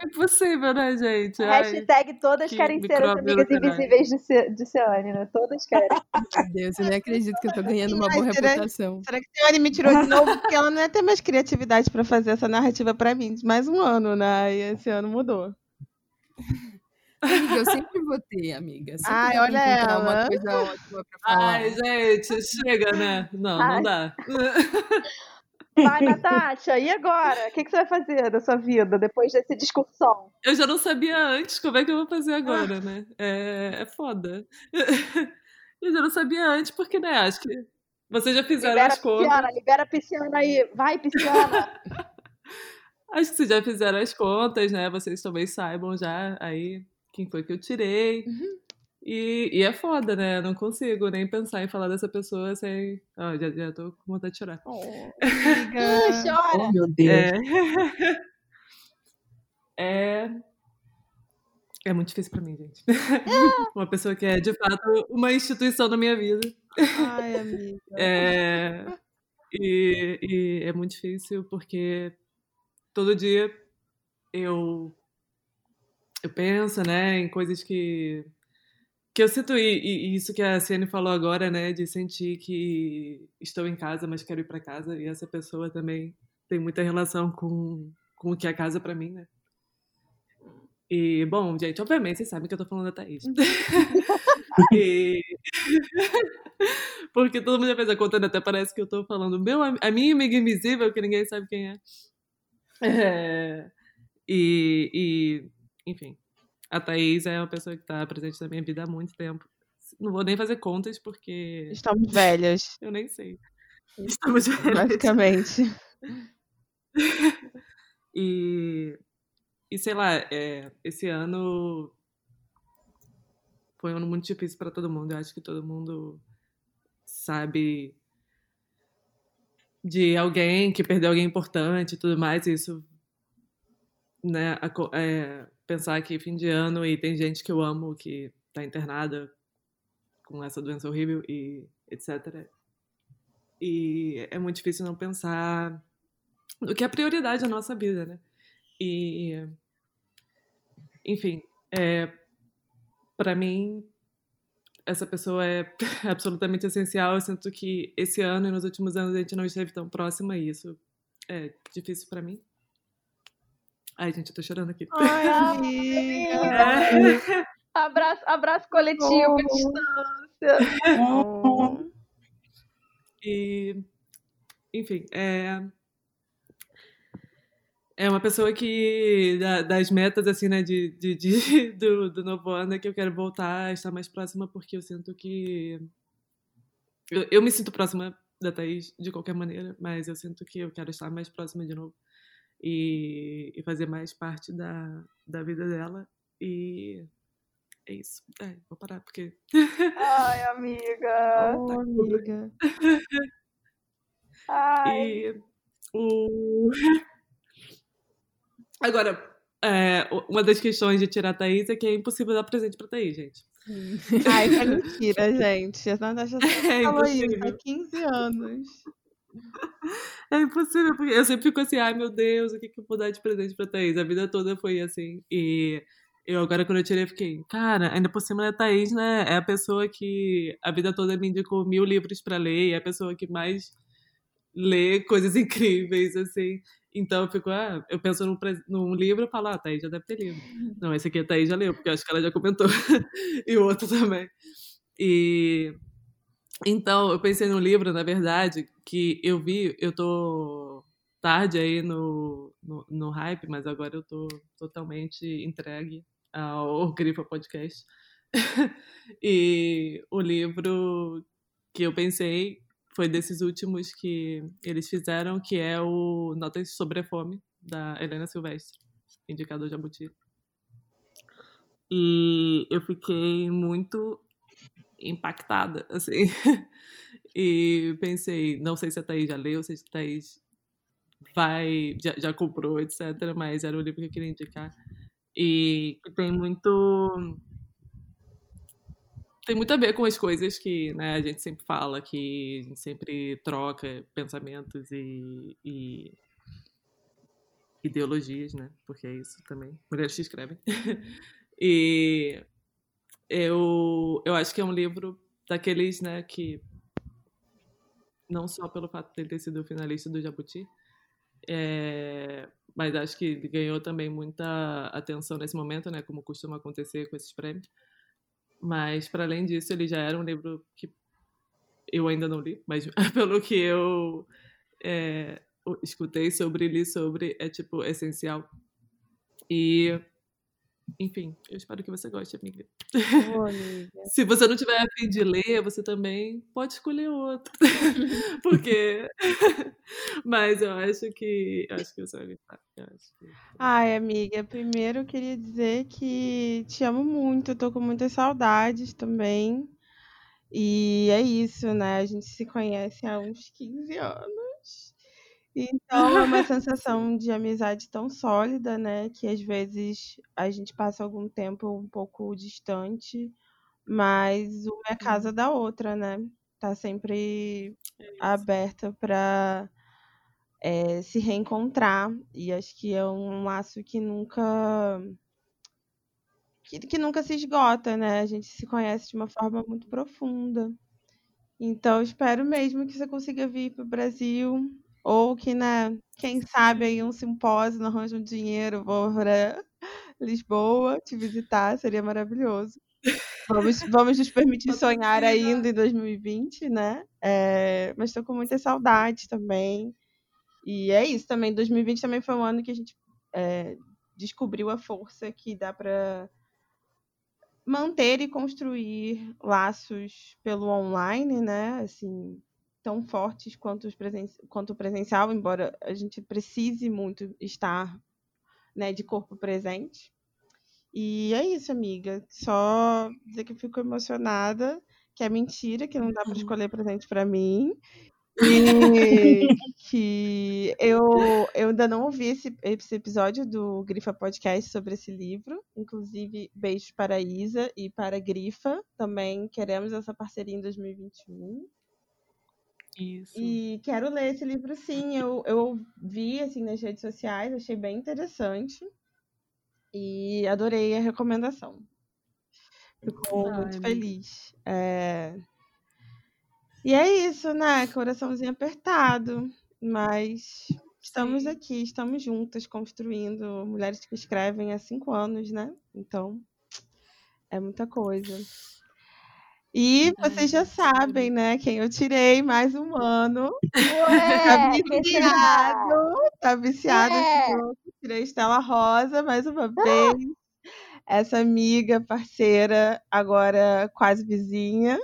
É impossível, né, gente? Ai, Hashtag todas que querem ser as amigas invisíveis de, Ce- de Ciane, né? Todas querem. Meu Deus, eu nem acredito que eu tô ganhando uma boa Ai, será- reputação. Será que a Ciane me tirou de novo? Porque ela não ia ter mais criatividade pra fazer essa narrativa pra mim. Mais um ano, né? E esse ano mudou. Amiga, eu sempre vou ter, amiga. Sempre Ai, olha encontrar uma ela. coisa ótima pra falar. Ai, gente, chega, né? Não, Ai. não dá. Vai, Natasha, e agora? O que, que você vai fazer da sua vida depois dessa discussão? Eu já não sabia antes como é que eu vou fazer agora, né? É, é foda. Eu já não sabia antes, porque, né, acho que vocês já fizeram Libera as contas. pisciana, libera a pisciana aí. Vai, pisciana. Acho que vocês já fizeram as contas, né? Vocês também saibam já aí quem foi que eu tirei. E, e é foda, né? Eu não consigo nem pensar em falar dessa pessoa sem. Já, já tô com vontade de chorar. Amiga. Chora. Oh, meu Deus. É. É. É muito difícil pra mim, gente. Uma pessoa que é, de fato, uma instituição na minha vida. Ai, amiga. É, e, e é muito difícil porque todo dia eu eu penso, né, em coisas que que eu sinto e, e- isso que a Ciane falou agora, né, de sentir que estou em casa, mas quero ir para casa e essa pessoa também tem muita relação com com o que é casa para mim, né? E, bom, gente, obviamente vocês sabem que eu tô falando da Thaís. E- Porque todo mundo já fez a conta, né? até parece que eu tô falando meu, a minha amiga invisível, que ninguém sabe quem é. É, E, e, enfim, a Thaís é uma pessoa que tá presente na minha vida há muito tempo. Não vou nem fazer contas, porque Estamos velhas, eu nem sei. Estamos velhas. basicamente. E, e sei lá, é, esse ano foi um ano muito difícil para todo mundo. Eu acho que todo mundo sabe de alguém que perdeu alguém importante e tudo mais. E isso, né, é, pensar que fim de ano e tem gente que eu amo que tá internada com essa doença horrível e etc. E é muito difícil não pensar no que é prioridade na nossa vida, né? E, enfim, é, para mim, essa pessoa é absolutamente essencial. Eu sinto que esse ano e nos últimos anos a gente não esteve tão próxima e isso é difícil para mim. Ai, gente, eu tô chorando aqui. Ai, amiga. É. Abraço, abraço coletivo à Oh. distância. Oh. E, enfim, é. É uma pessoa que, da- das metas, assim, né, de, de, de- do, do novo ano, é que eu quero voltar a estar mais próxima, porque eu sinto que. Eu, eu me sinto próxima da Thaís de qualquer maneira, mas eu sinto que eu quero estar mais próxima de novo e, e fazer mais parte da, da vida dela. E é isso. É, vou parar, porque. Ai, amiga. Oh, amiga. Ai. E o... Agora, é, uma das questões de tirar a Thaís é que é impossível dar presente pra Thaís, gente. Ai, que mentira, gente. A Natasha É falou isso impossível. há 15 anos. É impossível, porque eu sempre fico assim, ai meu Deus, o que, que eu vou dar de presente pra Thaís? A vida toda foi assim. E eu agora, quando eu tirei, fiquei, cara, ainda por cima da Thaís, né? É a pessoa que a vida toda me indicou mil livros pra ler, é a pessoa que mais lê coisas incríveis, assim. Então eu fico, ah, eu penso num, num livro e falo, ah, Thaís já deve ter lido. Não, esse aqui a Thaís já leu, porque eu acho que ela já comentou. e o outro também. E então, eu pensei num livro, na verdade, que eu vi, eu tô tarde aí no, no, no hype, mas agora eu tô totalmente entregue ao Grifa Podcast. e o livro que eu pensei foi desses últimos que eles fizeram, que é o Notas sobre a Fome, da Helena Silvestre, indicador Jabuti. E eu fiquei muito impactada, assim. E pensei, não sei se a Thaís já leu, se a Thaís vai, já, já comprou, etc. Mas era o livro que eu queria indicar. E tem muito. Tem muito a ver com as coisas que né, a gente sempre fala, que a gente sempre troca pensamentos e, e ideologias, né? Porque é isso também. Mulheres que escrevem. e eu, eu acho que é um livro daqueles, né, que não só pelo fato de ele ter sido finalista do Jabuti, é, mas acho que ganhou também muita atenção nesse momento, né, como costuma acontecer com esses prêmios. Mas, para além disso, ele já era um livro que eu ainda não li, mas pelo que eu é, escutei sobre, li sobre, é, tipo, essencial. E enfim, eu espero que você goste, amiga. Amiga. Se você não tiver a fim de ler, você também pode escolher outro. Porque. Mas eu acho que. Eu acho que você vai gostar. Que... Ai, amiga, primeiro eu queria dizer que te amo muito, eu tô com muitas saudades também. E é isso, né? A gente se conhece há uns 15 anos. Então, é uma sensação de amizade tão sólida, né, que às vezes a gente passa algum tempo um pouco distante, mas uma é a casa da outra, né? Tá sempre É aberta para se reencontrar. E acho que é um laço que nunca que, que nunca se esgota, né? A gente se conhece de uma forma muito profunda. Então, espero mesmo que você consiga vir para o Brasil ou que, né, quem sabe aí um simpósio, não arranja um dinheiro, vou para Lisboa te visitar, seria maravilhoso. Vamos, vamos nos permitir sonhar ainda em 2020, né? É, mas estou com muita saudade também. E é isso também. 2020 também foi um ano que a gente é, descobriu a força que dá para manter e construir laços pelo online, né? Assim, tão fortes quanto, os presen quanto o presencial, embora a gente precise muito estar né, de corpo presente. E é isso, amiga. Só dizer que eu fico emocionada, que é mentira, que não dá para escolher presente para mim. E que eu, eu ainda não ouvi esse, esse episódio do Grifa Podcast sobre esse livro. Inclusive, beijos para a Isa e para a Grifa. Também queremos essa parceria em 2021. Isso. E quero ler esse livro sim. Eu, eu vi assim nas redes sociais, achei bem interessante. E adorei a recomendação. Ficou Ai, muito feliz. É... E é isso, né? Coraçãozinho apertado. Mas estamos Sim. aqui, estamos juntas construindo Mulheres que Escrevem há cinco anos, né? Então, é muita coisa. E vocês já sabem, né? Quem eu tirei mais um ano. Tá Ué, que viciado, tá viciado jogo. Tirei Estela Rosa mais uma vez. Essa amiga, parceira, agora quase vizinha.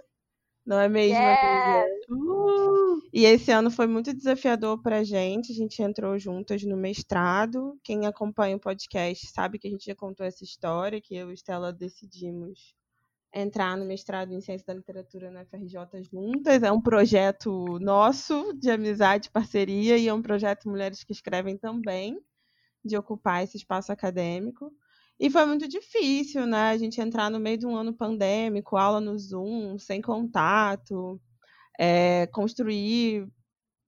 Não é mesmo? Yes. Uh! E esse ano foi muito desafiador pra gente. A gente entrou juntas no mestrado. Quem acompanha o podcast sabe que a gente já contou essa história, que eu e Estela decidimos entrar no mestrado em Ciência da Literatura na FRJ juntas. É um projeto nosso de amizade, parceria, e é um projeto Mulheres que Escrevem também, de ocupar esse espaço acadêmico. E foi muito difícil, né? A gente entrar no meio de um ano pandêmico, aula no Zoom, sem contato, é, construir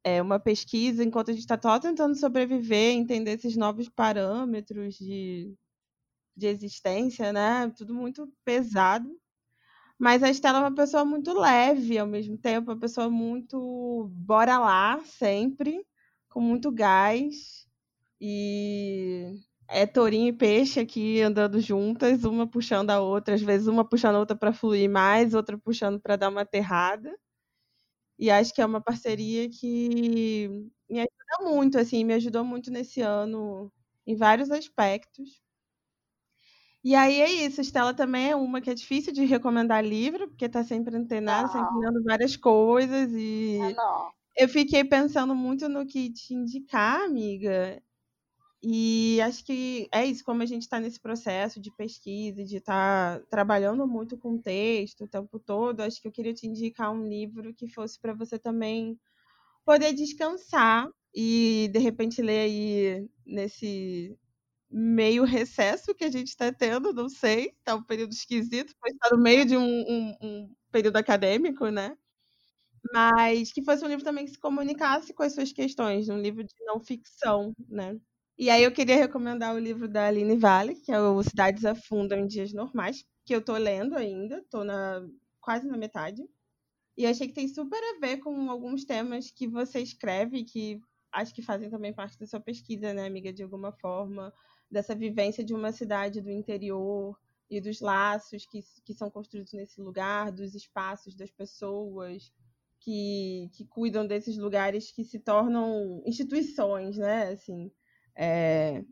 é, uma pesquisa enquanto a gente está só tentando sobreviver, entender esses novos parâmetros de, de existência, né? Tudo muito pesado. Mas a Estela é uma pessoa muito leve ao mesmo tempo, uma pessoa muito bora lá sempre, com muito gás. E é tourinho e peixe aqui andando juntas, uma puxando a outra, às vezes uma puxando a outra para fluir mais, outra puxando para dar uma aterrada. E acho que é uma parceria que me ajuda muito, assim, me ajudou muito nesse ano em vários aspectos. E aí é isso, Estela também é uma que é difícil de recomendar livro, porque tá sempre antenada, sempre lendo várias coisas e É, não. eu fiquei pensando muito no que te indicar, amiga. E acho que é isso, como a gente está nesse processo de pesquisa, de estar trabalhando muito com texto o tempo todo, acho que eu queria te indicar um livro que fosse para você também poder descansar e de repente ler aí nesse meio recesso que a gente está tendo, não sei, tá um período esquisito, pois está no meio de um, um- um período acadêmico, né? Mas que fosse um livro também que se comunicasse com as suas questões, um livro de não ficção, né? E aí eu queria recomendar o livro da Aline Vale, que é o Cidades Afundam em Dias Normais, que eu tô lendo ainda, tô na, quase na metade. E achei que tem super a ver com alguns temas que você escreve, que acho que fazem também parte da sua pesquisa, né, amiga, de alguma forma, dessa vivência de uma cidade do interior e dos laços que, que são construídos nesse lugar, dos espaços das pessoas que, que cuidam desses lugares que se tornam instituições, né, assim, é,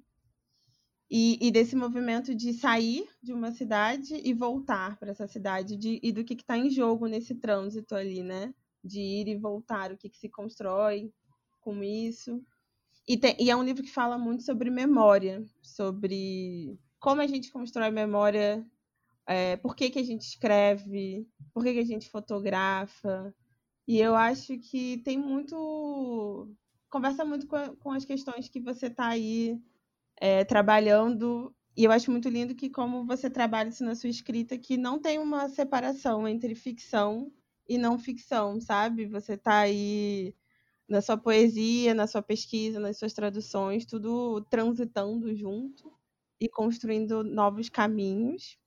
e, e desse movimento de sair de uma cidade e voltar para essa cidade, de, e do que está em jogo nesse trânsito ali, né? De ir e voltar, o que, que se constrói com isso. E, tem- e é um livro que fala muito sobre memória, sobre como a gente constrói memória, é, por que, que a gente escreve, por que, que a gente fotografa. E eu acho que tem muito. Conversa muito com, com as questões que você está aí é, trabalhando. E eu acho muito lindo que, como você trabalha isso na sua escrita, que não tem uma separação entre ficção e não ficção, sabe? Você está aí na sua poesia, na sua pesquisa, nas suas traduções, tudo transitando junto e construindo novos caminhos.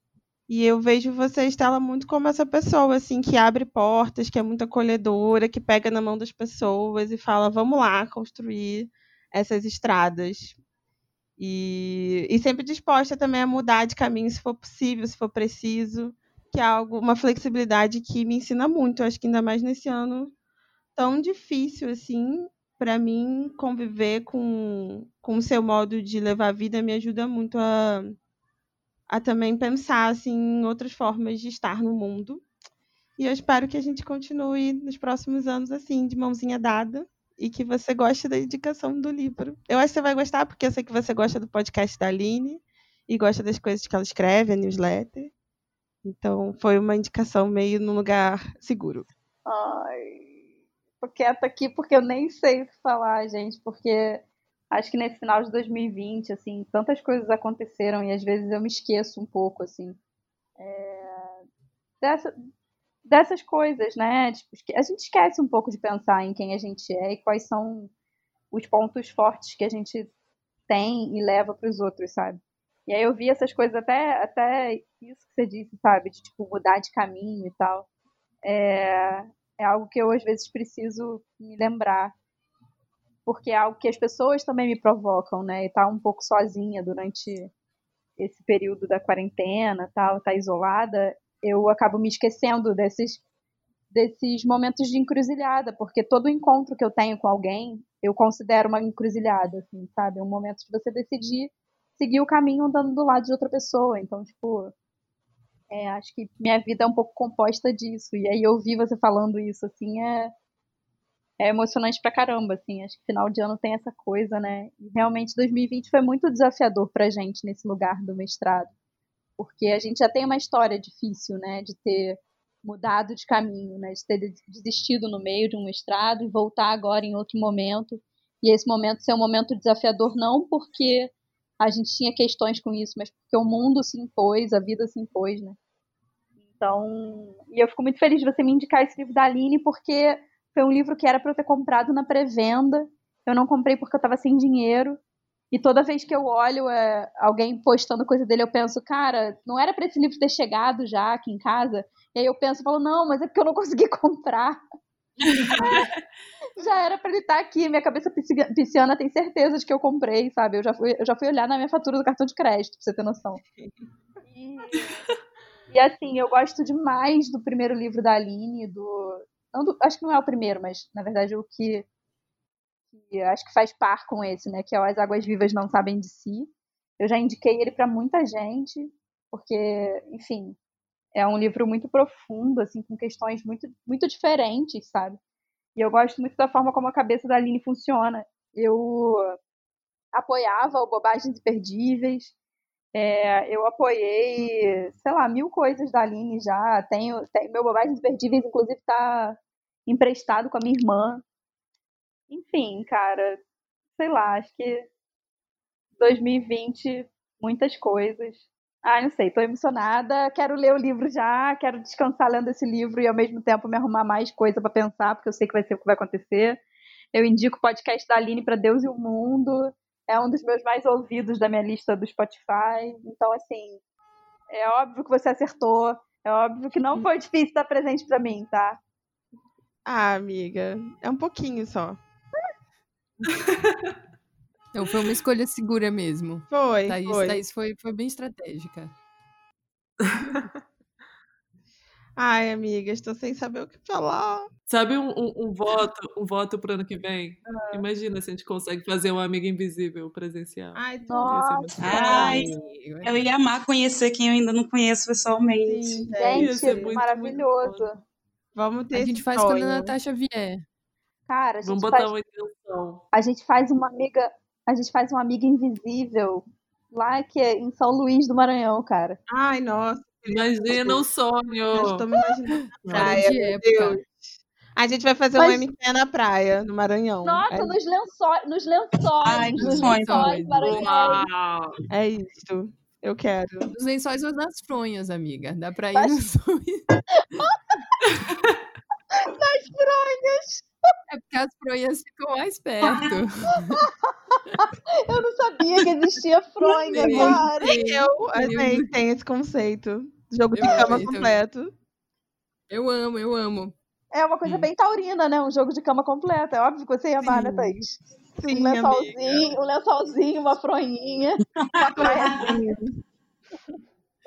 E eu vejo você, Estela, muito como essa pessoa, assim, que abre portas, que é muito acolhedora, que pega na mão das pessoas e fala, vamos lá construir essas estradas. E, e sempre disposta também a mudar de caminho se for possível, se for preciso, que é algo, uma flexibilidade que me ensina muito, acho que ainda mais nesse ano tão difícil assim, para mim conviver com, com o seu modo de levar a vida me ajuda muito a, a também pensar assim, em outras formas de estar no mundo. E eu espero que a gente continue nos próximos anos assim, de mãozinha dada, e que você goste da indicação do livro. Eu acho que você vai gostar, porque eu sei que você gosta do podcast da Aline e gosta das coisas que ela escreve, a newsletter. Então, foi uma indicação meio num lugar seguro. Ai, tô quieta aqui porque eu nem sei o que falar, gente, porque acho que nesse final de 2020, assim, tantas coisas aconteceram e às vezes eu me esqueço um pouco, assim, é, dessa- dessas coisas, né? Tipo, a gente esquece um pouco de pensar em quem a gente é e quais são os pontos fortes que a gente tem e leva para os outros, sabe? E aí eu vi essas coisas até, até isso que você disse, sabe? De tipo mudar de caminho e tal. É, é algo que eu às vezes preciso me lembrar. Porque é algo que as pessoas também me provocam, né? E tá um pouco sozinha durante esse período da quarentena, tal, tá isolada, eu acabo me esquecendo desses desses momentos de encruzilhada, porque todo encontro que eu tenho com alguém, eu considero uma encruzilhada, assim, sabe? É um momento de você decidir seguir o caminho andando do lado de outra pessoa. Então, tipo, é, acho que minha vida é um pouco composta disso. E aí ouvir você falando isso, assim, é, é emocionante pra caramba, assim. Acho que final de ano tem essa coisa, né? E realmente 2020 foi muito desafiador pra gente nesse lugar do mestrado. Porque a gente já tem uma história difícil, né? De ter mudado de caminho, né? De ter desistido no meio de um mestrado e voltar agora em outro momento. E esse momento ser um momento desafiador não porque a gente tinha questões com isso, mas porque o mundo se impôs, a vida se impôs, né? Então, e eu fico muito feliz de você me indicar esse livro da Aline, porque foi um livro que era para eu ter comprado na pré-venda. Eu não comprei porque eu estava sem dinheiro. E toda vez que eu olho é, alguém postando coisa dele, eu penso, cara, não era para esse livro ter chegado já aqui em casa? E aí eu penso, falo, não, mas é porque eu não consegui comprar. já era para ele estar aqui. Minha cabeça pisciana tem certeza de que eu comprei, sabe? Eu já fui, eu já fui olhar na minha fatura do cartão de crédito, pra você ter noção. E, e assim, eu gosto demais do primeiro livro da Aline, do, do. Acho que não é o primeiro, mas na verdade o que, acho que faz par com esse, né? Que é As Águas Vivas Não Sabem de Si. Eu já indiquei ele para muita gente. porque, enfim, é um livro muito profundo, assim, com questões muito, muito diferentes, sabe? E eu gosto muito da forma como a cabeça da Aline funciona. Eu apoiava o Bobagens Imperdíveis, é, eu apoiei, sei lá, mil coisas da Aline já. Tenho, tenho meu Bobagens Imperdíveis, inclusive, está emprestado com a minha irmã. Enfim, cara, sei lá, acho que 2020, muitas coisas. Ah, não sei, tô emocionada, quero ler o livro já, quero descansar lendo esse livro e ao mesmo tempo me arrumar mais coisa para pensar, porque eu sei que vai ser o que vai acontecer. Eu indico o podcast da Aline para Deus e o Mundo. É um dos meus mais ouvidos da minha lista do Spotify. Então, assim, é óbvio que você acertou. É óbvio que não foi difícil estar presente para mim, tá? Ah, amiga, é um pouquinho só. Então foi uma escolha segura mesmo. Foi, Thaís, foi. Thaís foi, foi bem estratégica. Ai, amiga, estou sem saber o que falar. Sabe um, um, um voto, um voto pro ano que vem? Ah. Imagina se a gente consegue fazer uma amiga invisível presencial. Ai. Nossa. Ai, eu ia amar conhecer quem eu ainda não conheço pessoalmente. Sim, gente. Gente, ser muito, maravilhoso. muito Vamos ter A gente faz quando a sonho. Natasha vier. Cara, a Vamos gente, botar faz, uma intenção. a gente faz uma amiga. A gente faz uma amiga invisível lá que é em São Luís do Maranhão, cara. Ai, nossa, Imagina o já sonho. estou me imaginando praia, de época. A gente vai fazer Mas- um MQ na praia, no Maranhão. Nossa, É, nos lençóis, nos lençóis, Ai, nos lençóis maranhenses. Uau! é isso. Eu quero. Os lençóis ou nas fronhas, amiga. Dá pra ir Mas- nos. Nas fronhas. É porque as fronhas ficam mais perto. Eu não sabia que existia fronha, Sim. cara. Eu, a Eu- tem esse conceito. Jogo de Eu cama também, completo. Eu amo, eu amo. É uma coisa bem taurina, né? Um jogo de cama completo. É óbvio que você ia amar, né, Sim. Thaís? Sim, Um amiga. lençolzinho, um lençolzinho, uma fronhinha, uma.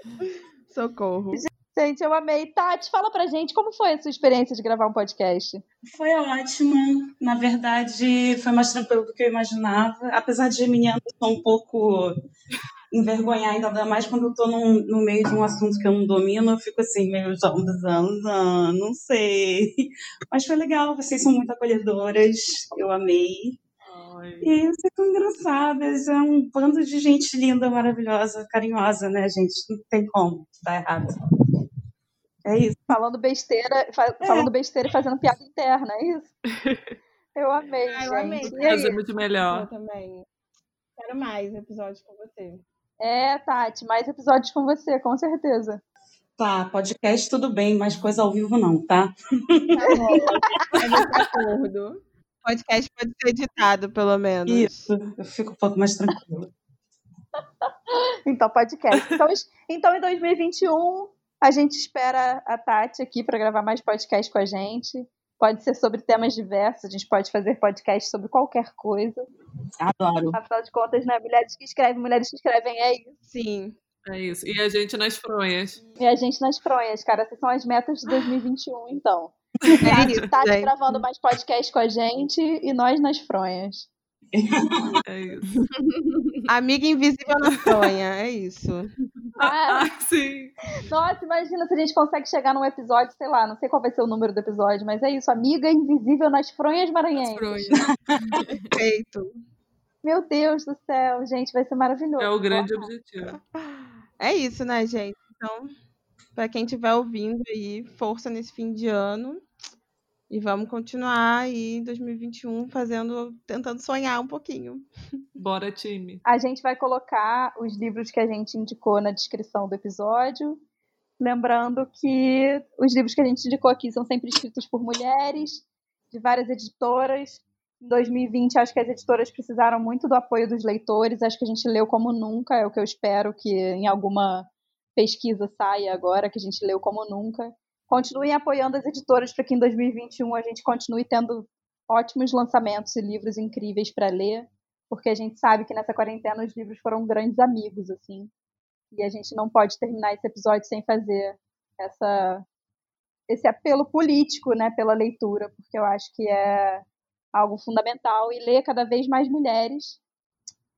Socorro. Gente, eu amei. Tati, fala pra gente como foi a sua experiência de gravar um podcast? Foi ótima. Na verdade, foi mais tranquilo do que eu imaginava. Apesar de eu sou um pouco envergonhada, ainda mais quando eu tô num- no meio de um assunto que eu não domino, eu fico assim, meio já ah, não sei. Mas foi legal, vocês são muito acolhedoras, eu amei. Ai. E vocês são engraçadas, é um bando de gente linda, maravilhosa, carinhosa, né, gente? Não tem como dar errado. É isso. Falando besteira, fa- falando besteira e fazendo piada interna, é isso? Eu amei, Ah, eu gente. amei. Aí? Fazer muito Eu melhor. também. Quero mais episódios com você. É, Tati, mais episódios com você, com certeza. Tá, podcast tudo bem, mas coisa ao vivo não, tá? Tá bom. É acordo. Podcast pode ser editado, pelo menos. Isso, eu fico um pouco mais tranquila. Então, podcast. Então, então, em 2021, a gente espera a Tati aqui para gravar mais podcast com a gente. Pode ser sobre temas diversos, a gente pode fazer podcast sobre qualquer coisa. Adoro. Afinal de contas, né? Mulheres que escrevem, mulheres que escrevem é isso. Sim. É isso. E a gente nas fronhas. E a gente nas fronhas, cara. Essas são as metas de 2021, então. É isso, Tati gente. gravando mais podcast com a gente e nós nas fronhas. É isso. Amiga invisível na fronha, é isso. Ah, Ah, sim. nossa, imagina se a gente consegue chegar num episódio, sei lá, não sei qual vai ser o número do episódio, mas é isso. Amiga invisível nas fronhas As maranhenses. fronhas. Perfeito. Meu Deus do céu, gente, vai ser maravilhoso. É o grande objetivo. É isso, né, gente? Então, pra quem estiver ouvindo aí, força nesse fim de ano. E vamos continuar aí em 2021 fazendo, tentando sonhar um pouquinho. Bora, time. A gente vai colocar os livros que a gente indicou na descrição do episódio. Lembrando que os livros que a gente indicou aqui são sempre escritos por mulheres, de várias editoras. Em 2020, acho que as editoras precisaram muito do apoio dos leitores. Acho que a gente leu como nunca. É o que eu espero que em alguma pesquisa saia agora, que a gente leu como nunca. Continuem apoiando as editoras para que em 2021 a gente continue tendo ótimos lançamentos e livros incríveis para ler porque a gente sabe que nessa quarentena os livros foram grandes amigos, assim. E a gente não pode terminar esse episódio sem fazer essa esse apelo político, né, pela leitura, porque eu acho que é algo fundamental e ler cada vez mais mulheres.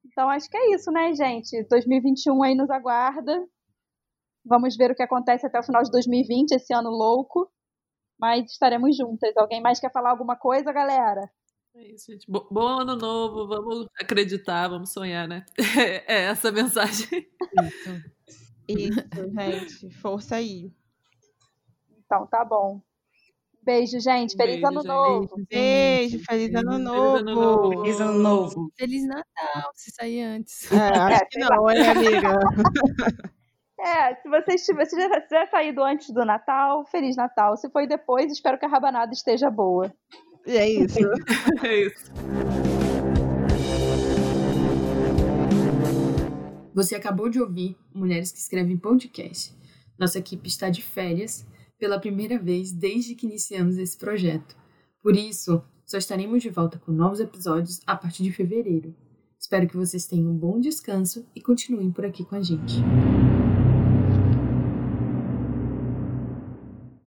Então acho que é isso, né, gente? 2021 aí nos aguarda. Vamos ver o que acontece até o final de 2020, esse ano louco. Mas estaremos juntas. Alguém mais quer falar alguma coisa, galera? É isso, gente. Bo bom ano novo, vamos acreditar, vamos sonhar, né? É essa a mensagem. Isso. Isso, gente. Força aí. Então, tá bom. Beijo, gente. Feliz Beijo, ano gente. novo. Beijo, feliz ano Feliz novo. ano novo. Feliz ano novo. Feliz Natal, se sair antes. É, acho É, que não, hein, amiga? É, se vocês tiver, se tiver saído antes do Natal, Feliz Natal. Se foi depois, espero que a rabanada esteja boa. E é isso. É isso. Você acabou de ouvir Mulheres que Escrevem Podcast. Nossa equipe está de férias pela primeira vez desde que iniciamos esse projeto. Por isso, só estaremos de volta com novos episódios a partir de fevereiro. Espero que vocês tenham um bom descanso e continuem por aqui com a gente.